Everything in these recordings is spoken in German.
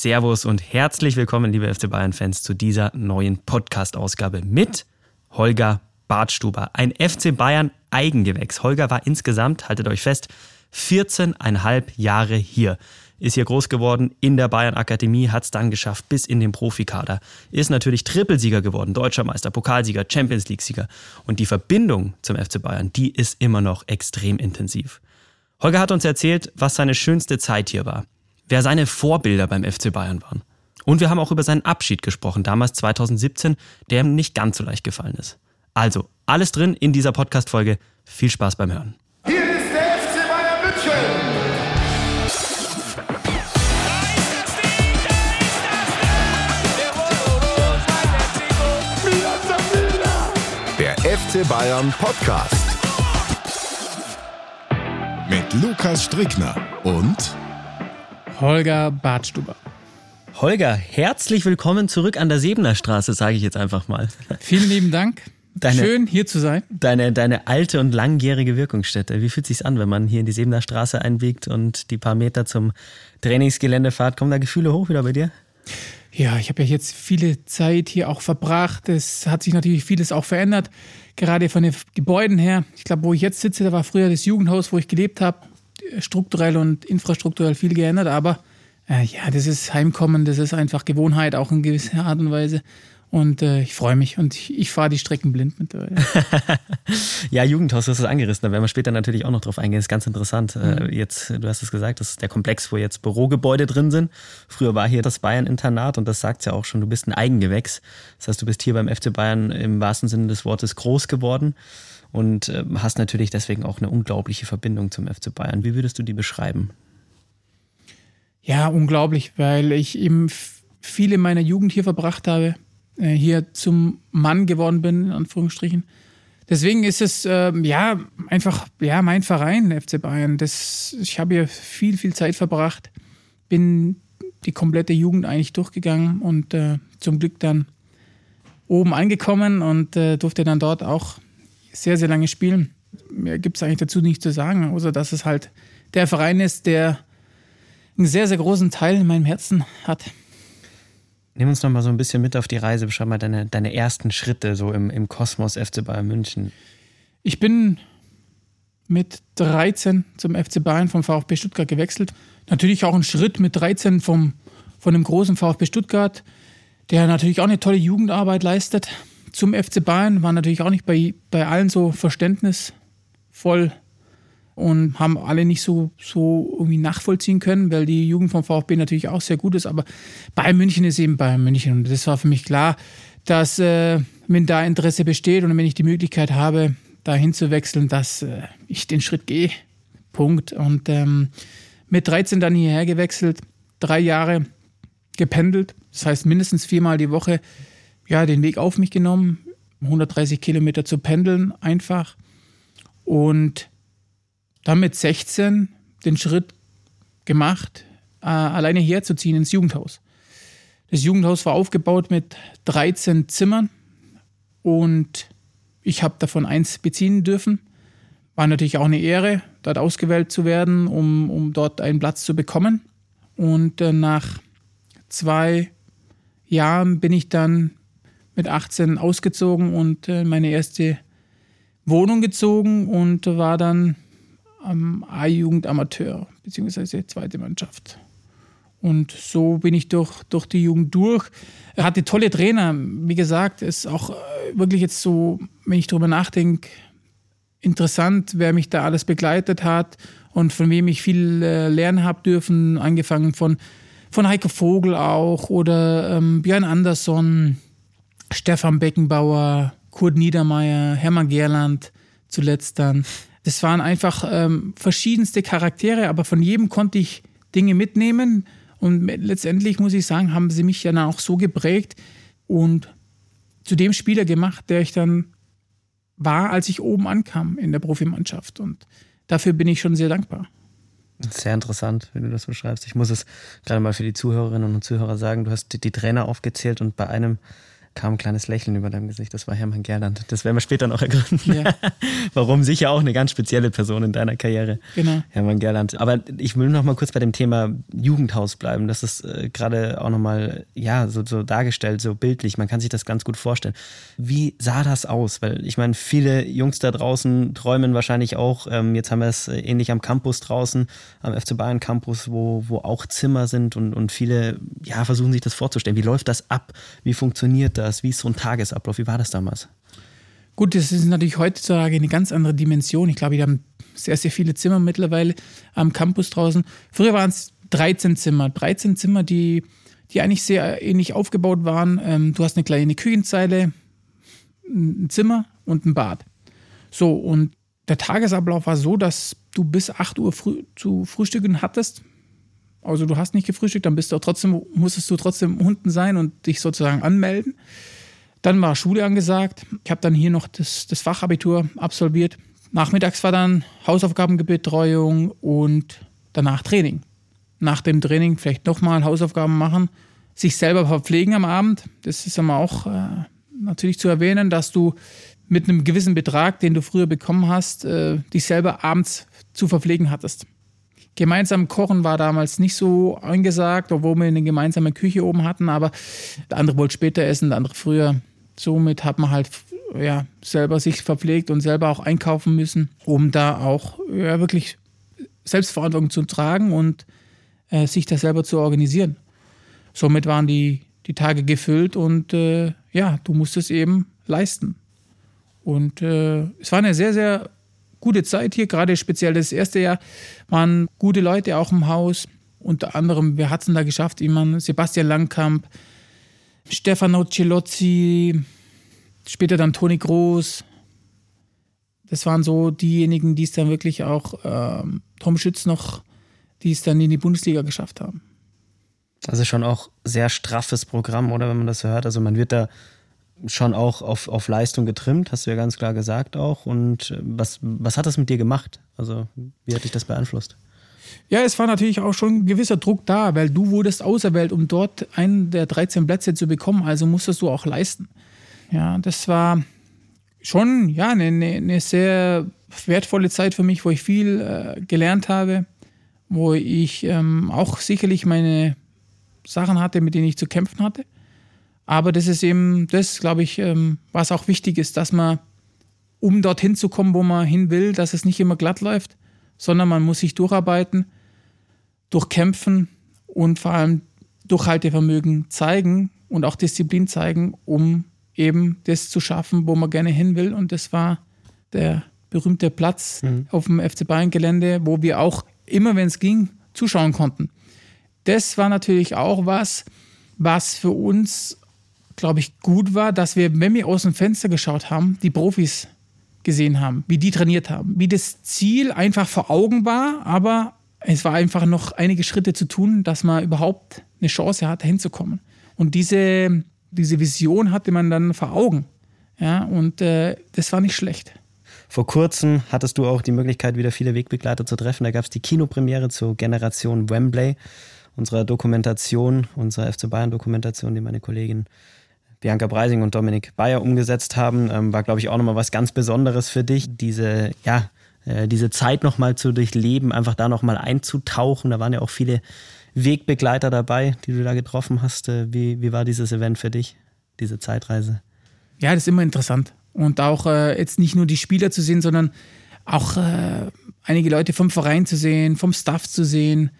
Servus und herzlich willkommen, liebe FC Bayern-Fans, zu dieser neuen Podcast-Ausgabe mit Holger Bartstuber. Ein FC Bayern Eigengewächs. Holger war insgesamt, haltet euch fest, 14,5 Jahre hier. Ist hier groß geworden in der Bayern Akademie, hat es dann geschafft bis in den Profikader. Ist natürlich Trippelsieger geworden, Deutscher Meister, Pokalsieger, Champions League-Sieger. Und die Verbindung zum FC Bayern, die ist immer noch extrem intensiv. Holger hat uns erzählt, was seine schönste Zeit hier war wer seine Vorbilder beim FC Bayern waren. Und wir haben auch über seinen Abschied gesprochen, damals 2017, der ihm nicht ganz so leicht gefallen ist. Also, alles drin in dieser Podcast-Folge. Viel Spaß beim Hören. Hier ist der FC Bayern München. Der FC Bayern Podcast. Mit Lukas Strickner und Holger Bartstuber. Holger, herzlich willkommen zurück an der Sebener Straße, sage ich jetzt einfach mal. Vielen lieben Dank. Deine, Schön hier zu sein. Deine, deine alte und langjährige Wirkungsstätte. Wie fühlt es sich an, wenn man hier in die Sebener Straße einbiegt und die paar Meter zum Trainingsgelände fahrt? Kommen da Gefühle hoch wieder bei dir? Ja, ich habe ja jetzt viele Zeit hier auch verbracht. Es hat sich natürlich vieles auch verändert, gerade von den Gebäuden her. Ich glaube, wo ich jetzt sitze, da war früher das Jugendhaus, wo ich gelebt habe strukturell und infrastrukturell viel geändert, aber äh, ja, das ist Heimkommen, das ist einfach Gewohnheit, auch in gewisser Art und Weise. Und äh, ich freue mich und ich, ich fahre die Strecken blind mittlerweile. ja, Jugendhaus, du hast es angerissen, da werden wir später natürlich auch noch drauf eingehen. Das ist ganz interessant. Äh, mhm. Jetzt, du hast es gesagt, das ist der Komplex, wo jetzt Bürogebäude drin sind. Früher war hier das Bayern-Internat und das sagt ja auch schon, du bist ein Eigengewächs. Das heißt, du bist hier beim FC Bayern im wahrsten Sinne des Wortes groß geworden und äh, hast natürlich deswegen auch eine unglaubliche Verbindung zum FC Bayern. Wie würdest du die beschreiben? Ja, unglaublich, weil ich eben viele meiner Jugend hier verbracht habe, äh, hier zum Mann geworden bin, in Anführungsstrichen. Deswegen ist es äh, ja einfach ja mein Verein, FC Bayern. Das, ich habe hier viel, viel Zeit verbracht, bin die komplette Jugend eigentlich durchgegangen und äh, zum Glück dann oben angekommen und äh, durfte dann dort auch sehr, sehr lange spielen. Mehr gibt es eigentlich dazu nicht zu sagen, außer dass es halt der Verein ist, der einen sehr, sehr großen Teil in meinem Herzen hat. Nimm uns noch mal so ein bisschen mit auf die Reise. Beschreib mal deine, deine ersten Schritte so im, im Kosmos FC Bayern München. Ich bin mit 13 zum FC Bayern vom VfB Stuttgart gewechselt. Natürlich auch ein Schritt mit 13 vom, von dem großen VfB Stuttgart, der natürlich auch eine tolle Jugendarbeit leistet zum FC Bayern waren natürlich auch nicht bei, bei allen so verständnisvoll und haben alle nicht so, so irgendwie nachvollziehen können, weil die Jugend vom VfB natürlich auch sehr gut ist. Aber Bayern München ist eben Bayern München. Und das war für mich klar, dass, äh, wenn da Interesse besteht und wenn ich die Möglichkeit habe, da hinzuwechseln, dass äh, ich den Schritt gehe. Punkt. Und ähm, mit 13 dann hierher gewechselt, drei Jahre gependelt, das heißt mindestens viermal die Woche ja, den Weg auf mich genommen, 130 Kilometer zu pendeln, einfach. Und dann mit 16 den Schritt gemacht, äh, alleine herzuziehen ins Jugendhaus. Das Jugendhaus war aufgebaut mit 13 Zimmern und ich habe davon eins beziehen dürfen. War natürlich auch eine Ehre, dort ausgewählt zu werden, um, um dort einen Platz zu bekommen. Und äh, nach zwei Jahren bin ich dann mit 18 ausgezogen und in äh, meine erste Wohnung gezogen und war dann am A-Jugend Amateur, beziehungsweise zweite Mannschaft. Und so bin ich durch, durch die Jugend durch. Er hatte tolle Trainer. Wie gesagt, ist auch äh, wirklich jetzt so, wenn ich darüber nachdenke, interessant, wer mich da alles begleitet hat und von wem ich viel äh, lernen habe dürfen. Angefangen von, von Heiko Vogel auch oder ähm, Björn Andersson, Stefan Beckenbauer, Kurt Niedermeyer, Hermann Gerland zuletzt dann. Das waren einfach ähm, verschiedenste Charaktere, aber von jedem konnte ich Dinge mitnehmen. Und letztendlich muss ich sagen, haben sie mich dann auch so geprägt und zu dem Spieler gemacht, der ich dann war, als ich oben ankam in der Profimannschaft. Und dafür bin ich schon sehr dankbar. Sehr interessant, wenn du das beschreibst. Ich muss es gerade mal für die Zuhörerinnen und Zuhörer sagen, du hast die Trainer aufgezählt und bei einem kam ein kleines Lächeln über deinem Gesicht. Das war Hermann Gerland. Das werden wir später noch ergründen. Ja. Warum sicher auch eine ganz spezielle Person in deiner Karriere. Genau. Hermann Gerland. Aber ich will noch mal kurz bei dem Thema Jugendhaus bleiben. Das ist äh, gerade auch noch mal ja, so, so dargestellt, so bildlich. Man kann sich das ganz gut vorstellen. Wie sah das aus? Weil ich meine, viele Jungs da draußen träumen wahrscheinlich auch, ähm, jetzt haben wir es äh, ähnlich am Campus draußen, am FC Bayern Campus, wo, wo auch Zimmer sind und, und viele ja, versuchen sich das vorzustellen. Wie läuft das ab? Wie funktioniert das? Wie ist so ein Tagesablauf? Wie war das damals? Gut, das ist natürlich heutzutage eine ganz andere Dimension. Ich glaube, wir haben sehr, sehr viele Zimmer mittlerweile am Campus draußen. Früher waren es 13 Zimmer. 13 Zimmer, die, die eigentlich sehr ähnlich aufgebaut waren. Ähm, du hast eine kleine Küchenzeile, ein Zimmer und ein Bad. So, und der Tagesablauf war so, dass du bis 8 Uhr früh zu frühstücken hattest. Also du hast nicht gefrühstückt, dann bist du trotzdem, musstest du trotzdem unten sein und dich sozusagen anmelden. Dann war Schule angesagt. Ich habe dann hier noch das, das Fachabitur absolviert. Nachmittags war dann Hausaufgabenbetreuung und danach Training. Nach dem Training vielleicht nochmal Hausaufgaben machen, sich selber verpflegen am Abend. Das ist aber auch äh, natürlich zu erwähnen, dass du mit einem gewissen Betrag, den du früher bekommen hast, äh, dich selber abends zu verpflegen hattest. Gemeinsam kochen war damals nicht so angesagt, obwohl wir eine gemeinsame Küche oben hatten, aber der andere wollte später essen, der andere früher. Somit hat man halt ja, selber sich verpflegt und selber auch einkaufen müssen, um da auch ja, wirklich Selbstverantwortung zu tragen und äh, sich das selber zu organisieren. Somit waren die, die Tage gefüllt und äh, ja, du musstest eben leisten. Und äh, es war eine sehr, sehr gute Zeit hier, gerade speziell das erste Jahr waren gute Leute auch im Haus. Unter anderem, wer hat es denn da geschafft? Jemand, Sebastian Langkamp, Stefano Celozzi, später dann Toni Groß. Das waren so diejenigen, die es dann wirklich auch, ähm, Tom Schütz noch, die es dann in die Bundesliga geschafft haben. Das ist schon auch sehr straffes Programm, oder wenn man das hört. Also man wird da schon auch auf, auf Leistung getrimmt, hast du ja ganz klar gesagt auch. Und äh, was, was hat das mit dir gemacht? Also, wie hat dich das beeinflusst? Ja, es war natürlich auch schon ein gewisser Druck da, weil du wurdest auserwählt, um dort einen der 13 Plätze zu bekommen. Also musstest du auch leisten. Ja, das war schon ja, eine, eine sehr wertvolle Zeit für mich, wo ich viel äh, gelernt habe, wo ich ähm, auch sicherlich meine Sachen hatte, mit denen ich zu kämpfen hatte. Aber das ist eben das, glaube ich, ähm, was auch wichtig ist, dass man, um dorthin zu kommen, wo man hin will, dass es nicht immer glatt läuft, sondern man muss sich durcharbeiten, durchkämpfen und vor allem Durchhaltevermögen zeigen und auch Disziplin zeigen, um eben das zu schaffen, wo man gerne hin will. Und das war der berühmte Platz mhm. auf dem FC Bayern Gelände, wo wir auch immer, wenn es ging, zuschauen konnten. Das war natürlich auch was, was für uns glaube ich, gut war, dass wir, wenn wir aus dem Fenster geschaut haben, die Profis gesehen haben, wie die trainiert haben, wie das Ziel einfach vor Augen war, aber es war einfach noch einige Schritte zu tun, dass man überhaupt eine Chance hat, hinzukommen. Und diese, diese Vision hatte man dann vor Augen. Ja, und äh, das war nicht schlecht. Vor kurzem hattest du auch die Möglichkeit, wieder viele Wegbegleiter zu treffen. Da gab es die Kinopremiere zur Generation Wembley, unserer Dokumentation, unserer FC Bayern-Dokumentation, die meine Kollegin Bianca Breising und Dominik Bayer umgesetzt haben, ähm, war, glaube ich, auch nochmal was ganz Besonderes für dich. Diese, ja, äh, diese Zeit nochmal zu durchleben, einfach da nochmal einzutauchen. Da waren ja auch viele Wegbegleiter dabei, die du da getroffen hast. Äh, wie, wie war dieses Event für dich, diese Zeitreise? Ja, das ist immer interessant. Und auch äh, jetzt nicht nur die Spieler zu sehen, sondern auch äh, einige Leute vom Verein zu sehen, vom Staff zu sehen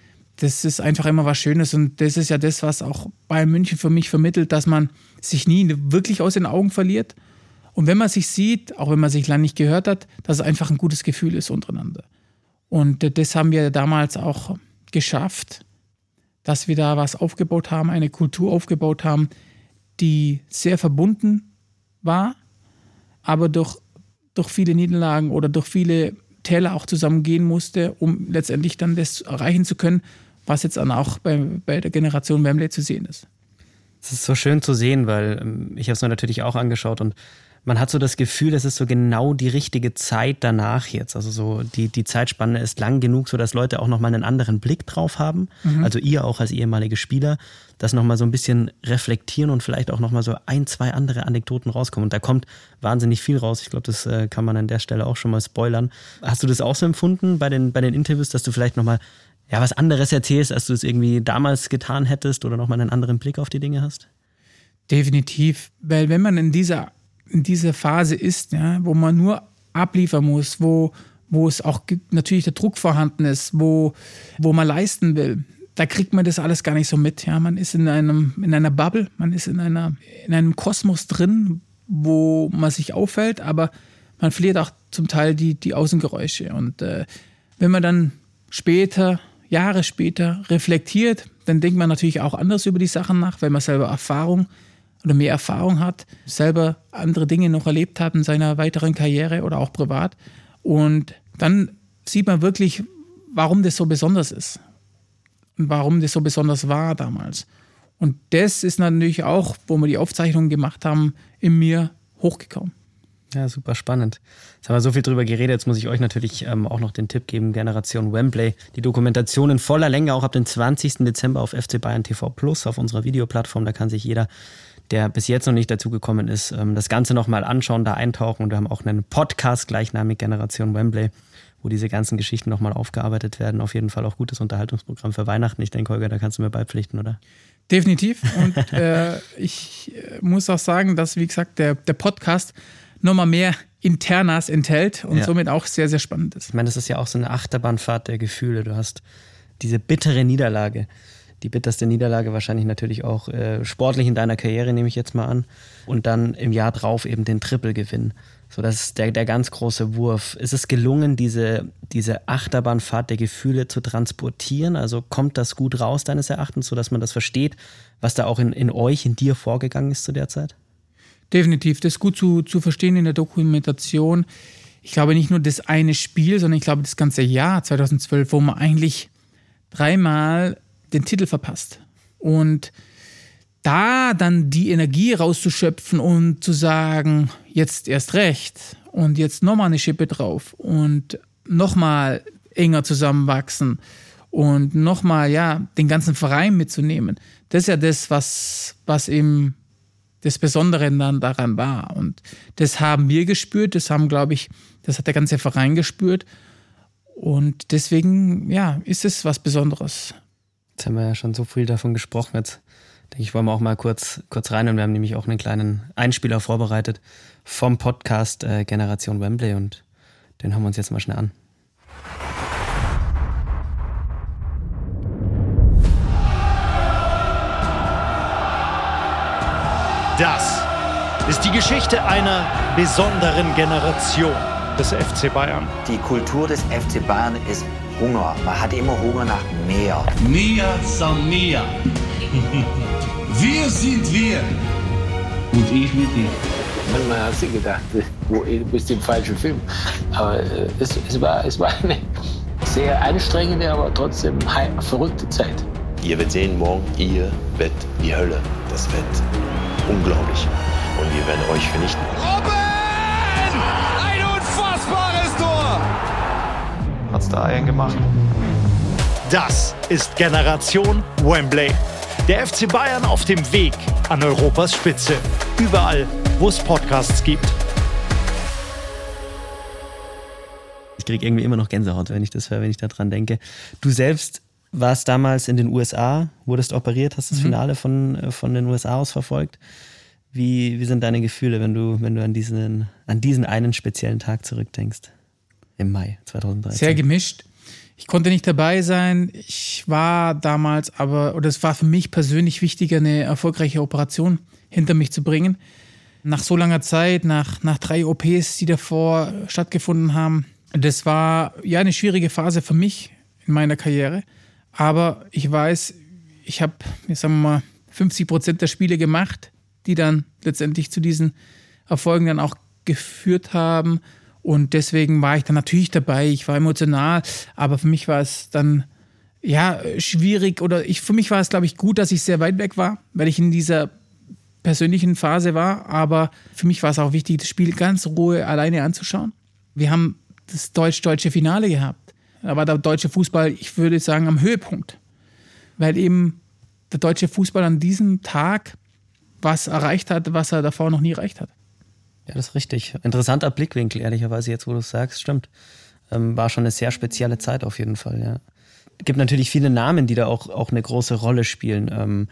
das ist einfach immer was Schönes und das ist ja das, was auch Bayern München für mich vermittelt, dass man sich nie wirklich aus den Augen verliert. Und wenn man sich sieht, auch wenn man sich lange nicht gehört hat, dass es einfach ein gutes Gefühl ist untereinander. Und das haben wir damals auch geschafft, dass wir da was aufgebaut haben, eine Kultur aufgebaut haben, die sehr verbunden war, aber durch, durch viele Niederlagen oder durch viele Täler auch zusammengehen musste, um letztendlich dann das erreichen zu können, was jetzt dann auch bei, bei der Generation Wembley zu sehen ist. Es ist so schön zu sehen, weil ähm, ich habe es mir natürlich auch angeschaut und man hat so das Gefühl, es ist so genau die richtige Zeit danach jetzt. Also so die, die Zeitspanne ist lang genug, sodass Leute auch nochmal einen anderen Blick drauf haben. Mhm. Also ihr auch als ehemalige Spieler, das nochmal so ein bisschen reflektieren und vielleicht auch nochmal so ein, zwei andere Anekdoten rauskommen. Und da kommt wahnsinnig viel raus. Ich glaube, das äh, kann man an der Stelle auch schon mal spoilern. Hast du das auch so empfunden bei den, bei den Interviews, dass du vielleicht nochmal ja, was anderes erzählst, als du es irgendwie damals getan hättest oder nochmal einen anderen Blick auf die Dinge hast? Definitiv, weil wenn man in dieser, in dieser Phase ist, ja, wo man nur abliefern muss, wo, wo es auch natürlich der Druck vorhanden ist, wo, wo man leisten will, da kriegt man das alles gar nicht so mit. Ja, man ist in einem, in einer Bubble, man ist in einer, in einem Kosmos drin, wo man sich auffällt, aber man verliert auch zum Teil die, die Außengeräusche. Und äh, wenn man dann später Jahre später reflektiert, dann denkt man natürlich auch anders über die Sachen nach, weil man selber Erfahrung oder mehr Erfahrung hat, selber andere Dinge noch erlebt hat in seiner weiteren Karriere oder auch privat. Und dann sieht man wirklich, warum das so besonders ist und warum das so besonders war damals. Und das ist natürlich auch, wo wir die Aufzeichnungen gemacht haben, in mir hochgekommen. Ja, super spannend. Jetzt haben wir so viel drüber geredet. Jetzt muss ich euch natürlich ähm, auch noch den Tipp geben: Generation Wembley. Die Dokumentation in voller Länge auch ab dem 20. Dezember auf FC Bayern TV Plus auf unserer Videoplattform. Da kann sich jeder, der bis jetzt noch nicht dazugekommen ist, ähm, das Ganze nochmal anschauen, da eintauchen. Und wir haben auch einen Podcast gleichnamig Generation Wembley, wo diese ganzen Geschichten nochmal aufgearbeitet werden. Auf jeden Fall auch gutes Unterhaltungsprogramm für Weihnachten. Ich denke, Holger, da kannst du mir beipflichten, oder? Definitiv. Und äh, ich äh, muss auch sagen, dass, wie gesagt, der, der Podcast nochmal mehr Internas enthält und ja. somit auch sehr, sehr spannend ist. Ich meine, das ist ja auch so eine Achterbahnfahrt der Gefühle. Du hast diese bittere Niederlage, die bitterste Niederlage wahrscheinlich natürlich auch äh, sportlich in deiner Karriere, nehme ich jetzt mal an. Und dann im Jahr drauf eben den Triple-Gewinn. So, das ist der, der ganz große Wurf. Ist es gelungen, diese, diese Achterbahnfahrt der Gefühle zu transportieren? Also kommt das gut raus, deines Erachtens, sodass man das versteht, was da auch in, in euch, in dir vorgegangen ist zu der Zeit? Definitiv, das ist gut zu, zu verstehen in der Dokumentation. Ich glaube nicht nur das eine Spiel, sondern ich glaube das ganze Jahr 2012, wo man eigentlich dreimal den Titel verpasst. Und da dann die Energie rauszuschöpfen und zu sagen, jetzt erst recht und jetzt nochmal eine Schippe drauf und nochmal enger zusammenwachsen und nochmal, ja, den ganzen Verein mitzunehmen. Das ist ja das, was, was eben das Besondere dann daran war. Und das haben wir gespürt, das haben, glaube ich, das hat der ganze Verein gespürt. Und deswegen, ja, ist es was Besonderes. Jetzt haben wir ja schon so viel davon gesprochen. Jetzt denke ich, wollen wir auch mal kurz, kurz rein. Und wir haben nämlich auch einen kleinen Einspieler vorbereitet vom Podcast äh, Generation Wembley. Und den hören wir uns jetzt mal schnell an. Das ist die Geschichte einer besonderen Generation des FC Bayern. Die Kultur des FC Bayern ist Hunger. Man hat immer Hunger nach mehr. Mehr san mehr. wir sind wir. Und ich mit dir. Manchmal hat sie gedacht, du bist im falschen Film. Aber äh, es, es, war, es war eine sehr anstrengende, aber trotzdem verrückte Zeit. Ihr werdet sehen morgen, ihr werdet die Hölle. Das wird unglaublich. Und wir werden euch vernichten. Robben! Ein unfassbares Tor! Hat's da einen gemacht? Das ist Generation Wembley. Der FC Bayern auf dem Weg an Europas Spitze. Überall, wo es Podcasts gibt. Ich kriege irgendwie immer noch Gänsehaut, wenn ich das höre, wenn ich daran denke. Du selbst warst damals in den USA, wurdest operiert, hast das mhm. Finale von, äh, von den USA aus verfolgt. Wie, wie sind deine Gefühle, wenn du, wenn du an, diesen, an diesen einen speziellen Tag zurückdenkst? Im Mai 2013. Sehr gemischt. Ich konnte nicht dabei sein. Ich war damals aber, oder es war für mich persönlich wichtiger, eine erfolgreiche Operation hinter mich zu bringen. Nach so langer Zeit, nach, nach drei OPs, die davor stattgefunden haben, das war ja eine schwierige Phase für mich in meiner Karriere. Aber ich weiß, ich habe, sagen wir mal, 50 Prozent der Spiele gemacht, die dann letztendlich zu diesen Erfolgen dann auch geführt haben. Und deswegen war ich dann natürlich dabei. Ich war emotional, aber für mich war es dann ja, schwierig oder ich, für mich war es, glaube ich, gut, dass ich sehr weit weg war, weil ich in dieser persönlichen Phase war. Aber für mich war es auch wichtig, das Spiel ganz Ruhe alleine anzuschauen. Wir haben das deutsch-deutsche Finale gehabt. Da war der deutsche Fußball, ich würde sagen, am Höhepunkt. Weil eben der deutsche Fußball an diesem Tag was erreicht hat, was er davor noch nie erreicht hat. Ja, das ist richtig. Interessanter Blickwinkel, ehrlicherweise, jetzt wo du es sagst, stimmt. Ähm, war schon eine sehr spezielle Zeit auf jeden Fall, ja. Es gibt natürlich viele Namen, die da auch, auch eine große Rolle spielen. Ähm,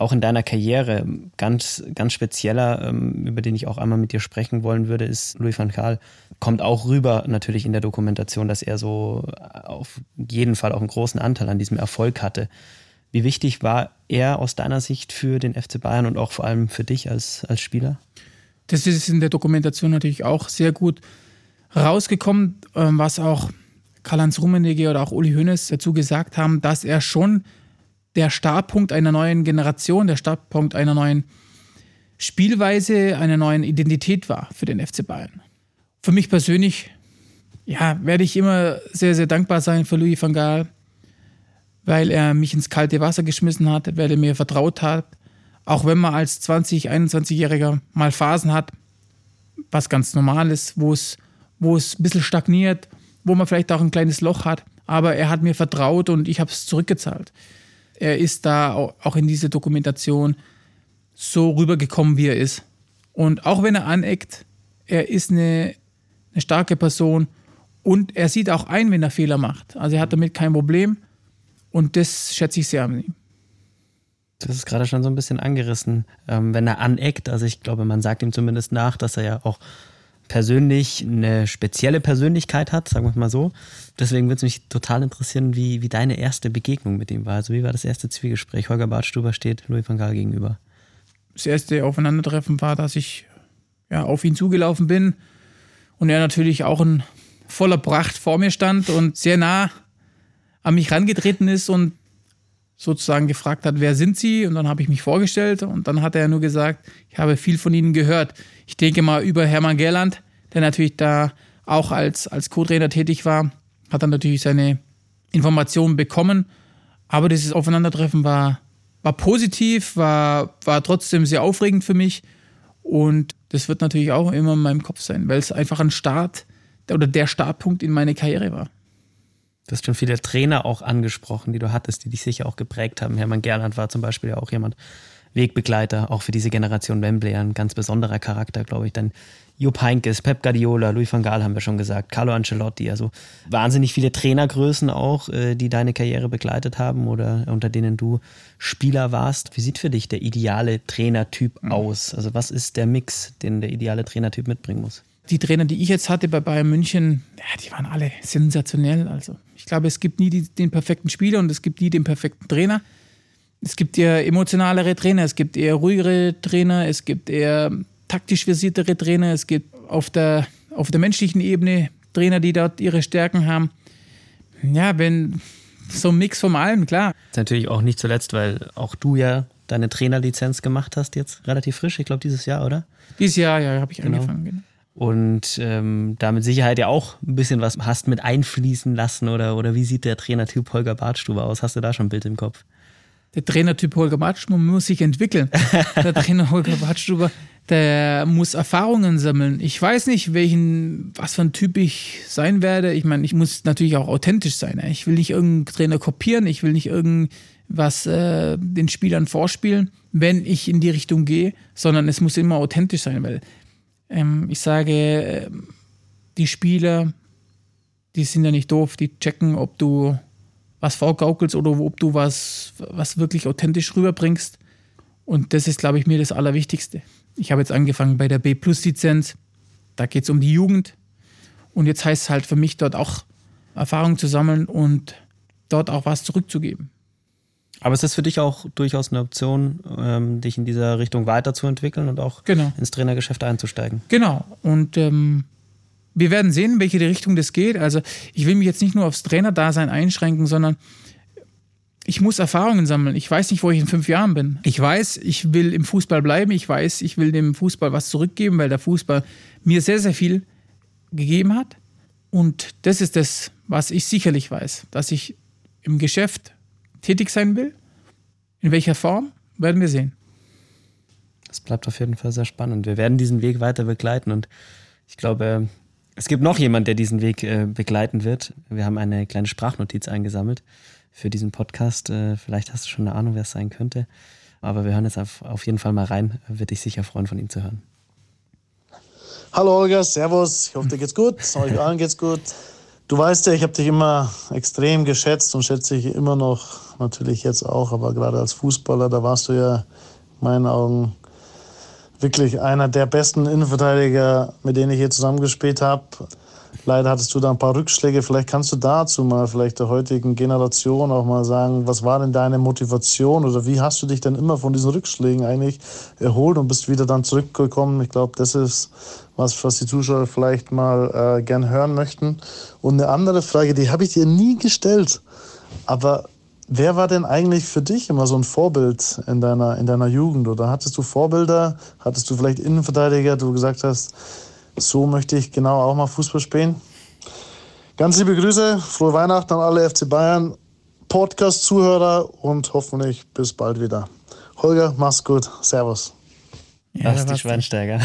auch in deiner Karriere. Ganz, ganz spezieller, ähm, über den ich auch einmal mit dir sprechen wollen würde, ist Louis van Gaal. Kommt auch rüber natürlich in der Dokumentation, dass er so auf jeden Fall auch einen großen Anteil an diesem Erfolg hatte. Wie wichtig war er aus deiner Sicht für den FC Bayern und auch vor allem für dich als, als Spieler? Das ist in der Dokumentation natürlich auch sehr gut rausgekommen, ähm, was auch Karl-Heinz Rummenigge oder auch Uli Hoeneß dazu gesagt haben, dass er schon der Startpunkt einer neuen Generation, der Startpunkt einer neuen Spielweise, einer neuen Identität war für den FC Bayern. Für mich persönlich, ja, werde ich immer sehr, sehr dankbar sein für Louis van Gaal, weil er mich ins kalte Wasser geschmissen hat, weil er mir vertraut hat, auch wenn man als 20, 21-Jähriger mal Phasen hat, was ganz normal ist, wo es, wo es ein bisschen stagniert, wo man vielleicht auch ein kleines Loch hat, aber er hat mir vertraut und ich habe es zurückgezahlt. Er ist da auch in diese Dokumentation so rübergekommen, wie er ist. Und auch wenn er aneckt, er ist eine, eine starke Person und er sieht auch ein, wenn er Fehler macht. Also er hat damit kein Problem und das schätze ich sehr an ihm. Das ist gerade schon so ein bisschen angerissen, ähm, wenn er aneckt. Also ich glaube, man sagt ihm zumindest nach, dass er ja auch persönlich eine spezielle Persönlichkeit hat, sagen wir mal so. Deswegen würde es mich total interessieren, wie, wie deine erste Begegnung mit ihm war. Also wie war das erste Zwiegespräch? Holger Bartstuber steht Louis van Gaal gegenüber. Das erste Aufeinandertreffen war, dass ich ja, auf ihn zugelaufen bin und er natürlich auch in voller Pracht vor mir stand und sehr nah an mich rangetreten ist und sozusagen gefragt hat, wer sind Sie? Und dann habe ich mich vorgestellt und dann hat er nur gesagt, ich habe viel von Ihnen gehört. Ich denke mal über Hermann Gerland, der natürlich da auch als, als Co-Trainer tätig war, hat dann natürlich seine Informationen bekommen. Aber dieses Aufeinandertreffen war, war positiv, war, war trotzdem sehr aufregend für mich. Und das wird natürlich auch immer in meinem Kopf sein, weil es einfach ein Start oder der Startpunkt in meine Karriere war. Du hast schon viele Trainer auch angesprochen, die du hattest, die dich sicher auch geprägt haben. Hermann Gerland war zum Beispiel ja auch jemand, Wegbegleiter, auch für diese Generation Wembley, ein ganz besonderer Charakter, glaube ich. Dann Jupp Heynckes, Pep Guardiola, Louis van Gaal haben wir schon gesagt, Carlo Ancelotti, also wahnsinnig viele Trainergrößen auch, äh, die deine Karriere begleitet haben oder unter denen du Spieler warst. Wie sieht für dich der ideale Trainertyp mhm. aus? Also was ist der Mix, den der ideale Trainertyp mitbringen muss? die Trainer, die ich jetzt hatte bei Bayern München, ja, die waren alle sensationell. Also glaube, es gibt nie die, den perfekten Spieler und es gibt nie den perfekten Trainer. Es gibt eher emotionalere Trainer, es gibt eher ruhigere Trainer, es gibt eher taktisch versiertere Trainer, es gibt auf der, auf der menschlichen Ebene Trainer, die dort ihre Stärken haben. Ja, wenn so ein Mix von allem, klar. Natürlich auch nicht zuletzt, weil auch du ja deine Trainerlizenz gemacht hast, jetzt relativ frisch, ich glaube dieses Jahr, oder? Dieses Jahr, ja, habe ich genau. angefangen. Genau und ähm, da mit Sicherheit ja auch ein bisschen was hast mit einfließen lassen oder, oder wie sieht der Trainertyp Holger Bartstuber aus? Hast du da schon ein Bild im Kopf? Der Trainertyp Holger Bartstuber muss sich entwickeln. der Trainer Holger Bartstuber, der muss Erfahrungen sammeln. Ich weiß nicht, welchen, was für ein Typ ich sein werde. Ich meine, ich muss natürlich auch authentisch sein. Ich will nicht irgendeinen Trainer kopieren, ich will nicht irgendwas äh, den Spielern vorspielen, wenn ich in die Richtung gehe, sondern es muss immer authentisch sein, weil ähm, ich sage, äh, die Spieler, die sind ja nicht doof, die checken, ob du was vorgaukelst oder ob du was, was wirklich authentisch rüberbringst. Und das ist, glaube ich, mir das Allerwichtigste. Ich habe jetzt angefangen bei der B-Plus-Lizenz. Da geht es um die Jugend. Und jetzt heißt es halt für mich, dort auch Erfahrung zu sammeln und dort auch was zurückzugeben. Aber es ist für dich auch durchaus eine Option, ähm, dich in dieser Richtung weiterzuentwickeln und auch genau. ins Trainergeschäft einzusteigen. Genau. Und ähm, wir werden sehen, in welche Richtung das geht. Also ich will mich jetzt nicht nur aufs Trainerdasein einschränken, sondern ich muss Erfahrungen sammeln. Ich weiß nicht, wo ich in fünf Jahren bin. Ich weiß, ich will im Fußball bleiben. Ich weiß, ich will dem Fußball was zurückgeben, weil der Fußball mir sehr, sehr viel gegeben hat. Und das ist das, was ich sicherlich weiß, dass ich im Geschäft tätig sein will. In welcher Form, werden wir sehen. Das bleibt auf jeden Fall sehr spannend. Wir werden diesen Weg weiter begleiten und ich glaube, es gibt noch jemand, der diesen Weg äh, begleiten wird. Wir haben eine kleine Sprachnotiz eingesammelt für diesen Podcast. Äh, vielleicht hast du schon eine Ahnung, wer es sein könnte. Aber wir hören jetzt auf, auf jeden Fall mal rein. Würde dich sicher freuen, von ihm zu hören. Hallo Olga, Servus. Ich hoffe, dir geht's gut. Euch allen geht's gut. Du weißt ja, ich habe dich immer extrem geschätzt und schätze ich immer noch, natürlich jetzt auch, aber gerade als Fußballer, da warst du ja in meinen Augen wirklich einer der besten Innenverteidiger, mit denen ich hier zusammengespielt habe. Leider hattest du da ein paar Rückschläge. Vielleicht kannst du dazu mal vielleicht der heutigen Generation auch mal sagen, was war denn deine Motivation oder wie hast du dich denn immer von diesen Rückschlägen eigentlich erholt und bist wieder dann zurückgekommen? Ich glaube, das ist was, was die Zuschauer vielleicht mal äh, gern hören möchten. Und eine andere Frage, die habe ich dir nie gestellt. Aber wer war denn eigentlich für dich immer so ein Vorbild in deiner, in deiner Jugend? Oder hattest du Vorbilder? Hattest du vielleicht Innenverteidiger, du gesagt hast, so möchte ich genau auch mal Fußball spielen? Ganz liebe Grüße, frohe Weihnachten an alle FC Bayern Podcast-Zuhörer und hoffentlich bis bald wieder. Holger, mach's gut. Servus. Ja, die Schweinsteiger.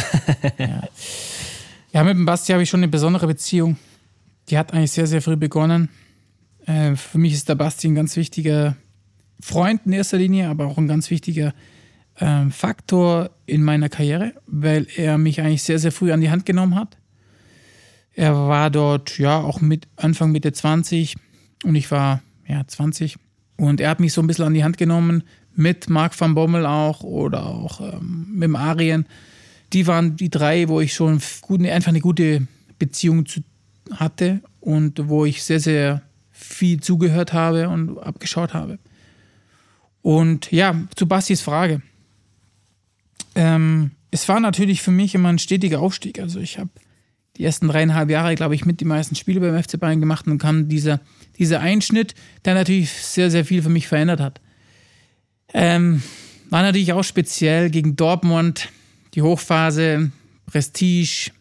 ja. ja, mit dem Basti habe ich schon eine besondere Beziehung. Die hat eigentlich sehr, sehr früh begonnen. Äh, für mich ist der Basti ein ganz wichtiger Freund in erster Linie, aber auch ein ganz wichtiger äh, Faktor in meiner Karriere, weil er mich eigentlich sehr, sehr früh an die Hand genommen hat. Er war dort ja auch mit Anfang Mitte 20 und ich war ja 20 und er hat mich so ein bisschen an die Hand genommen, mit Marc van Bommel auch oder auch ähm, mit dem Arien. Die waren die drei, wo ich schon gut, einfach eine gute Beziehung zu, hatte und wo ich sehr, sehr viel zugehört habe und abgeschaut habe. Und ja, zu Bastis Frage. Ähm, es war natürlich für mich immer ein stetiger Aufstieg. Also ich habe die ersten dreieinhalb Jahre, glaube ich, mit die meisten Spiele beim FC Bayern gemacht und kam dieser, dieser Einschnitt, der natürlich sehr, sehr viel für mich verändert hat. Ähm, war natürlich auch speziell gegen Dortmund, die Hochphase, Prestige.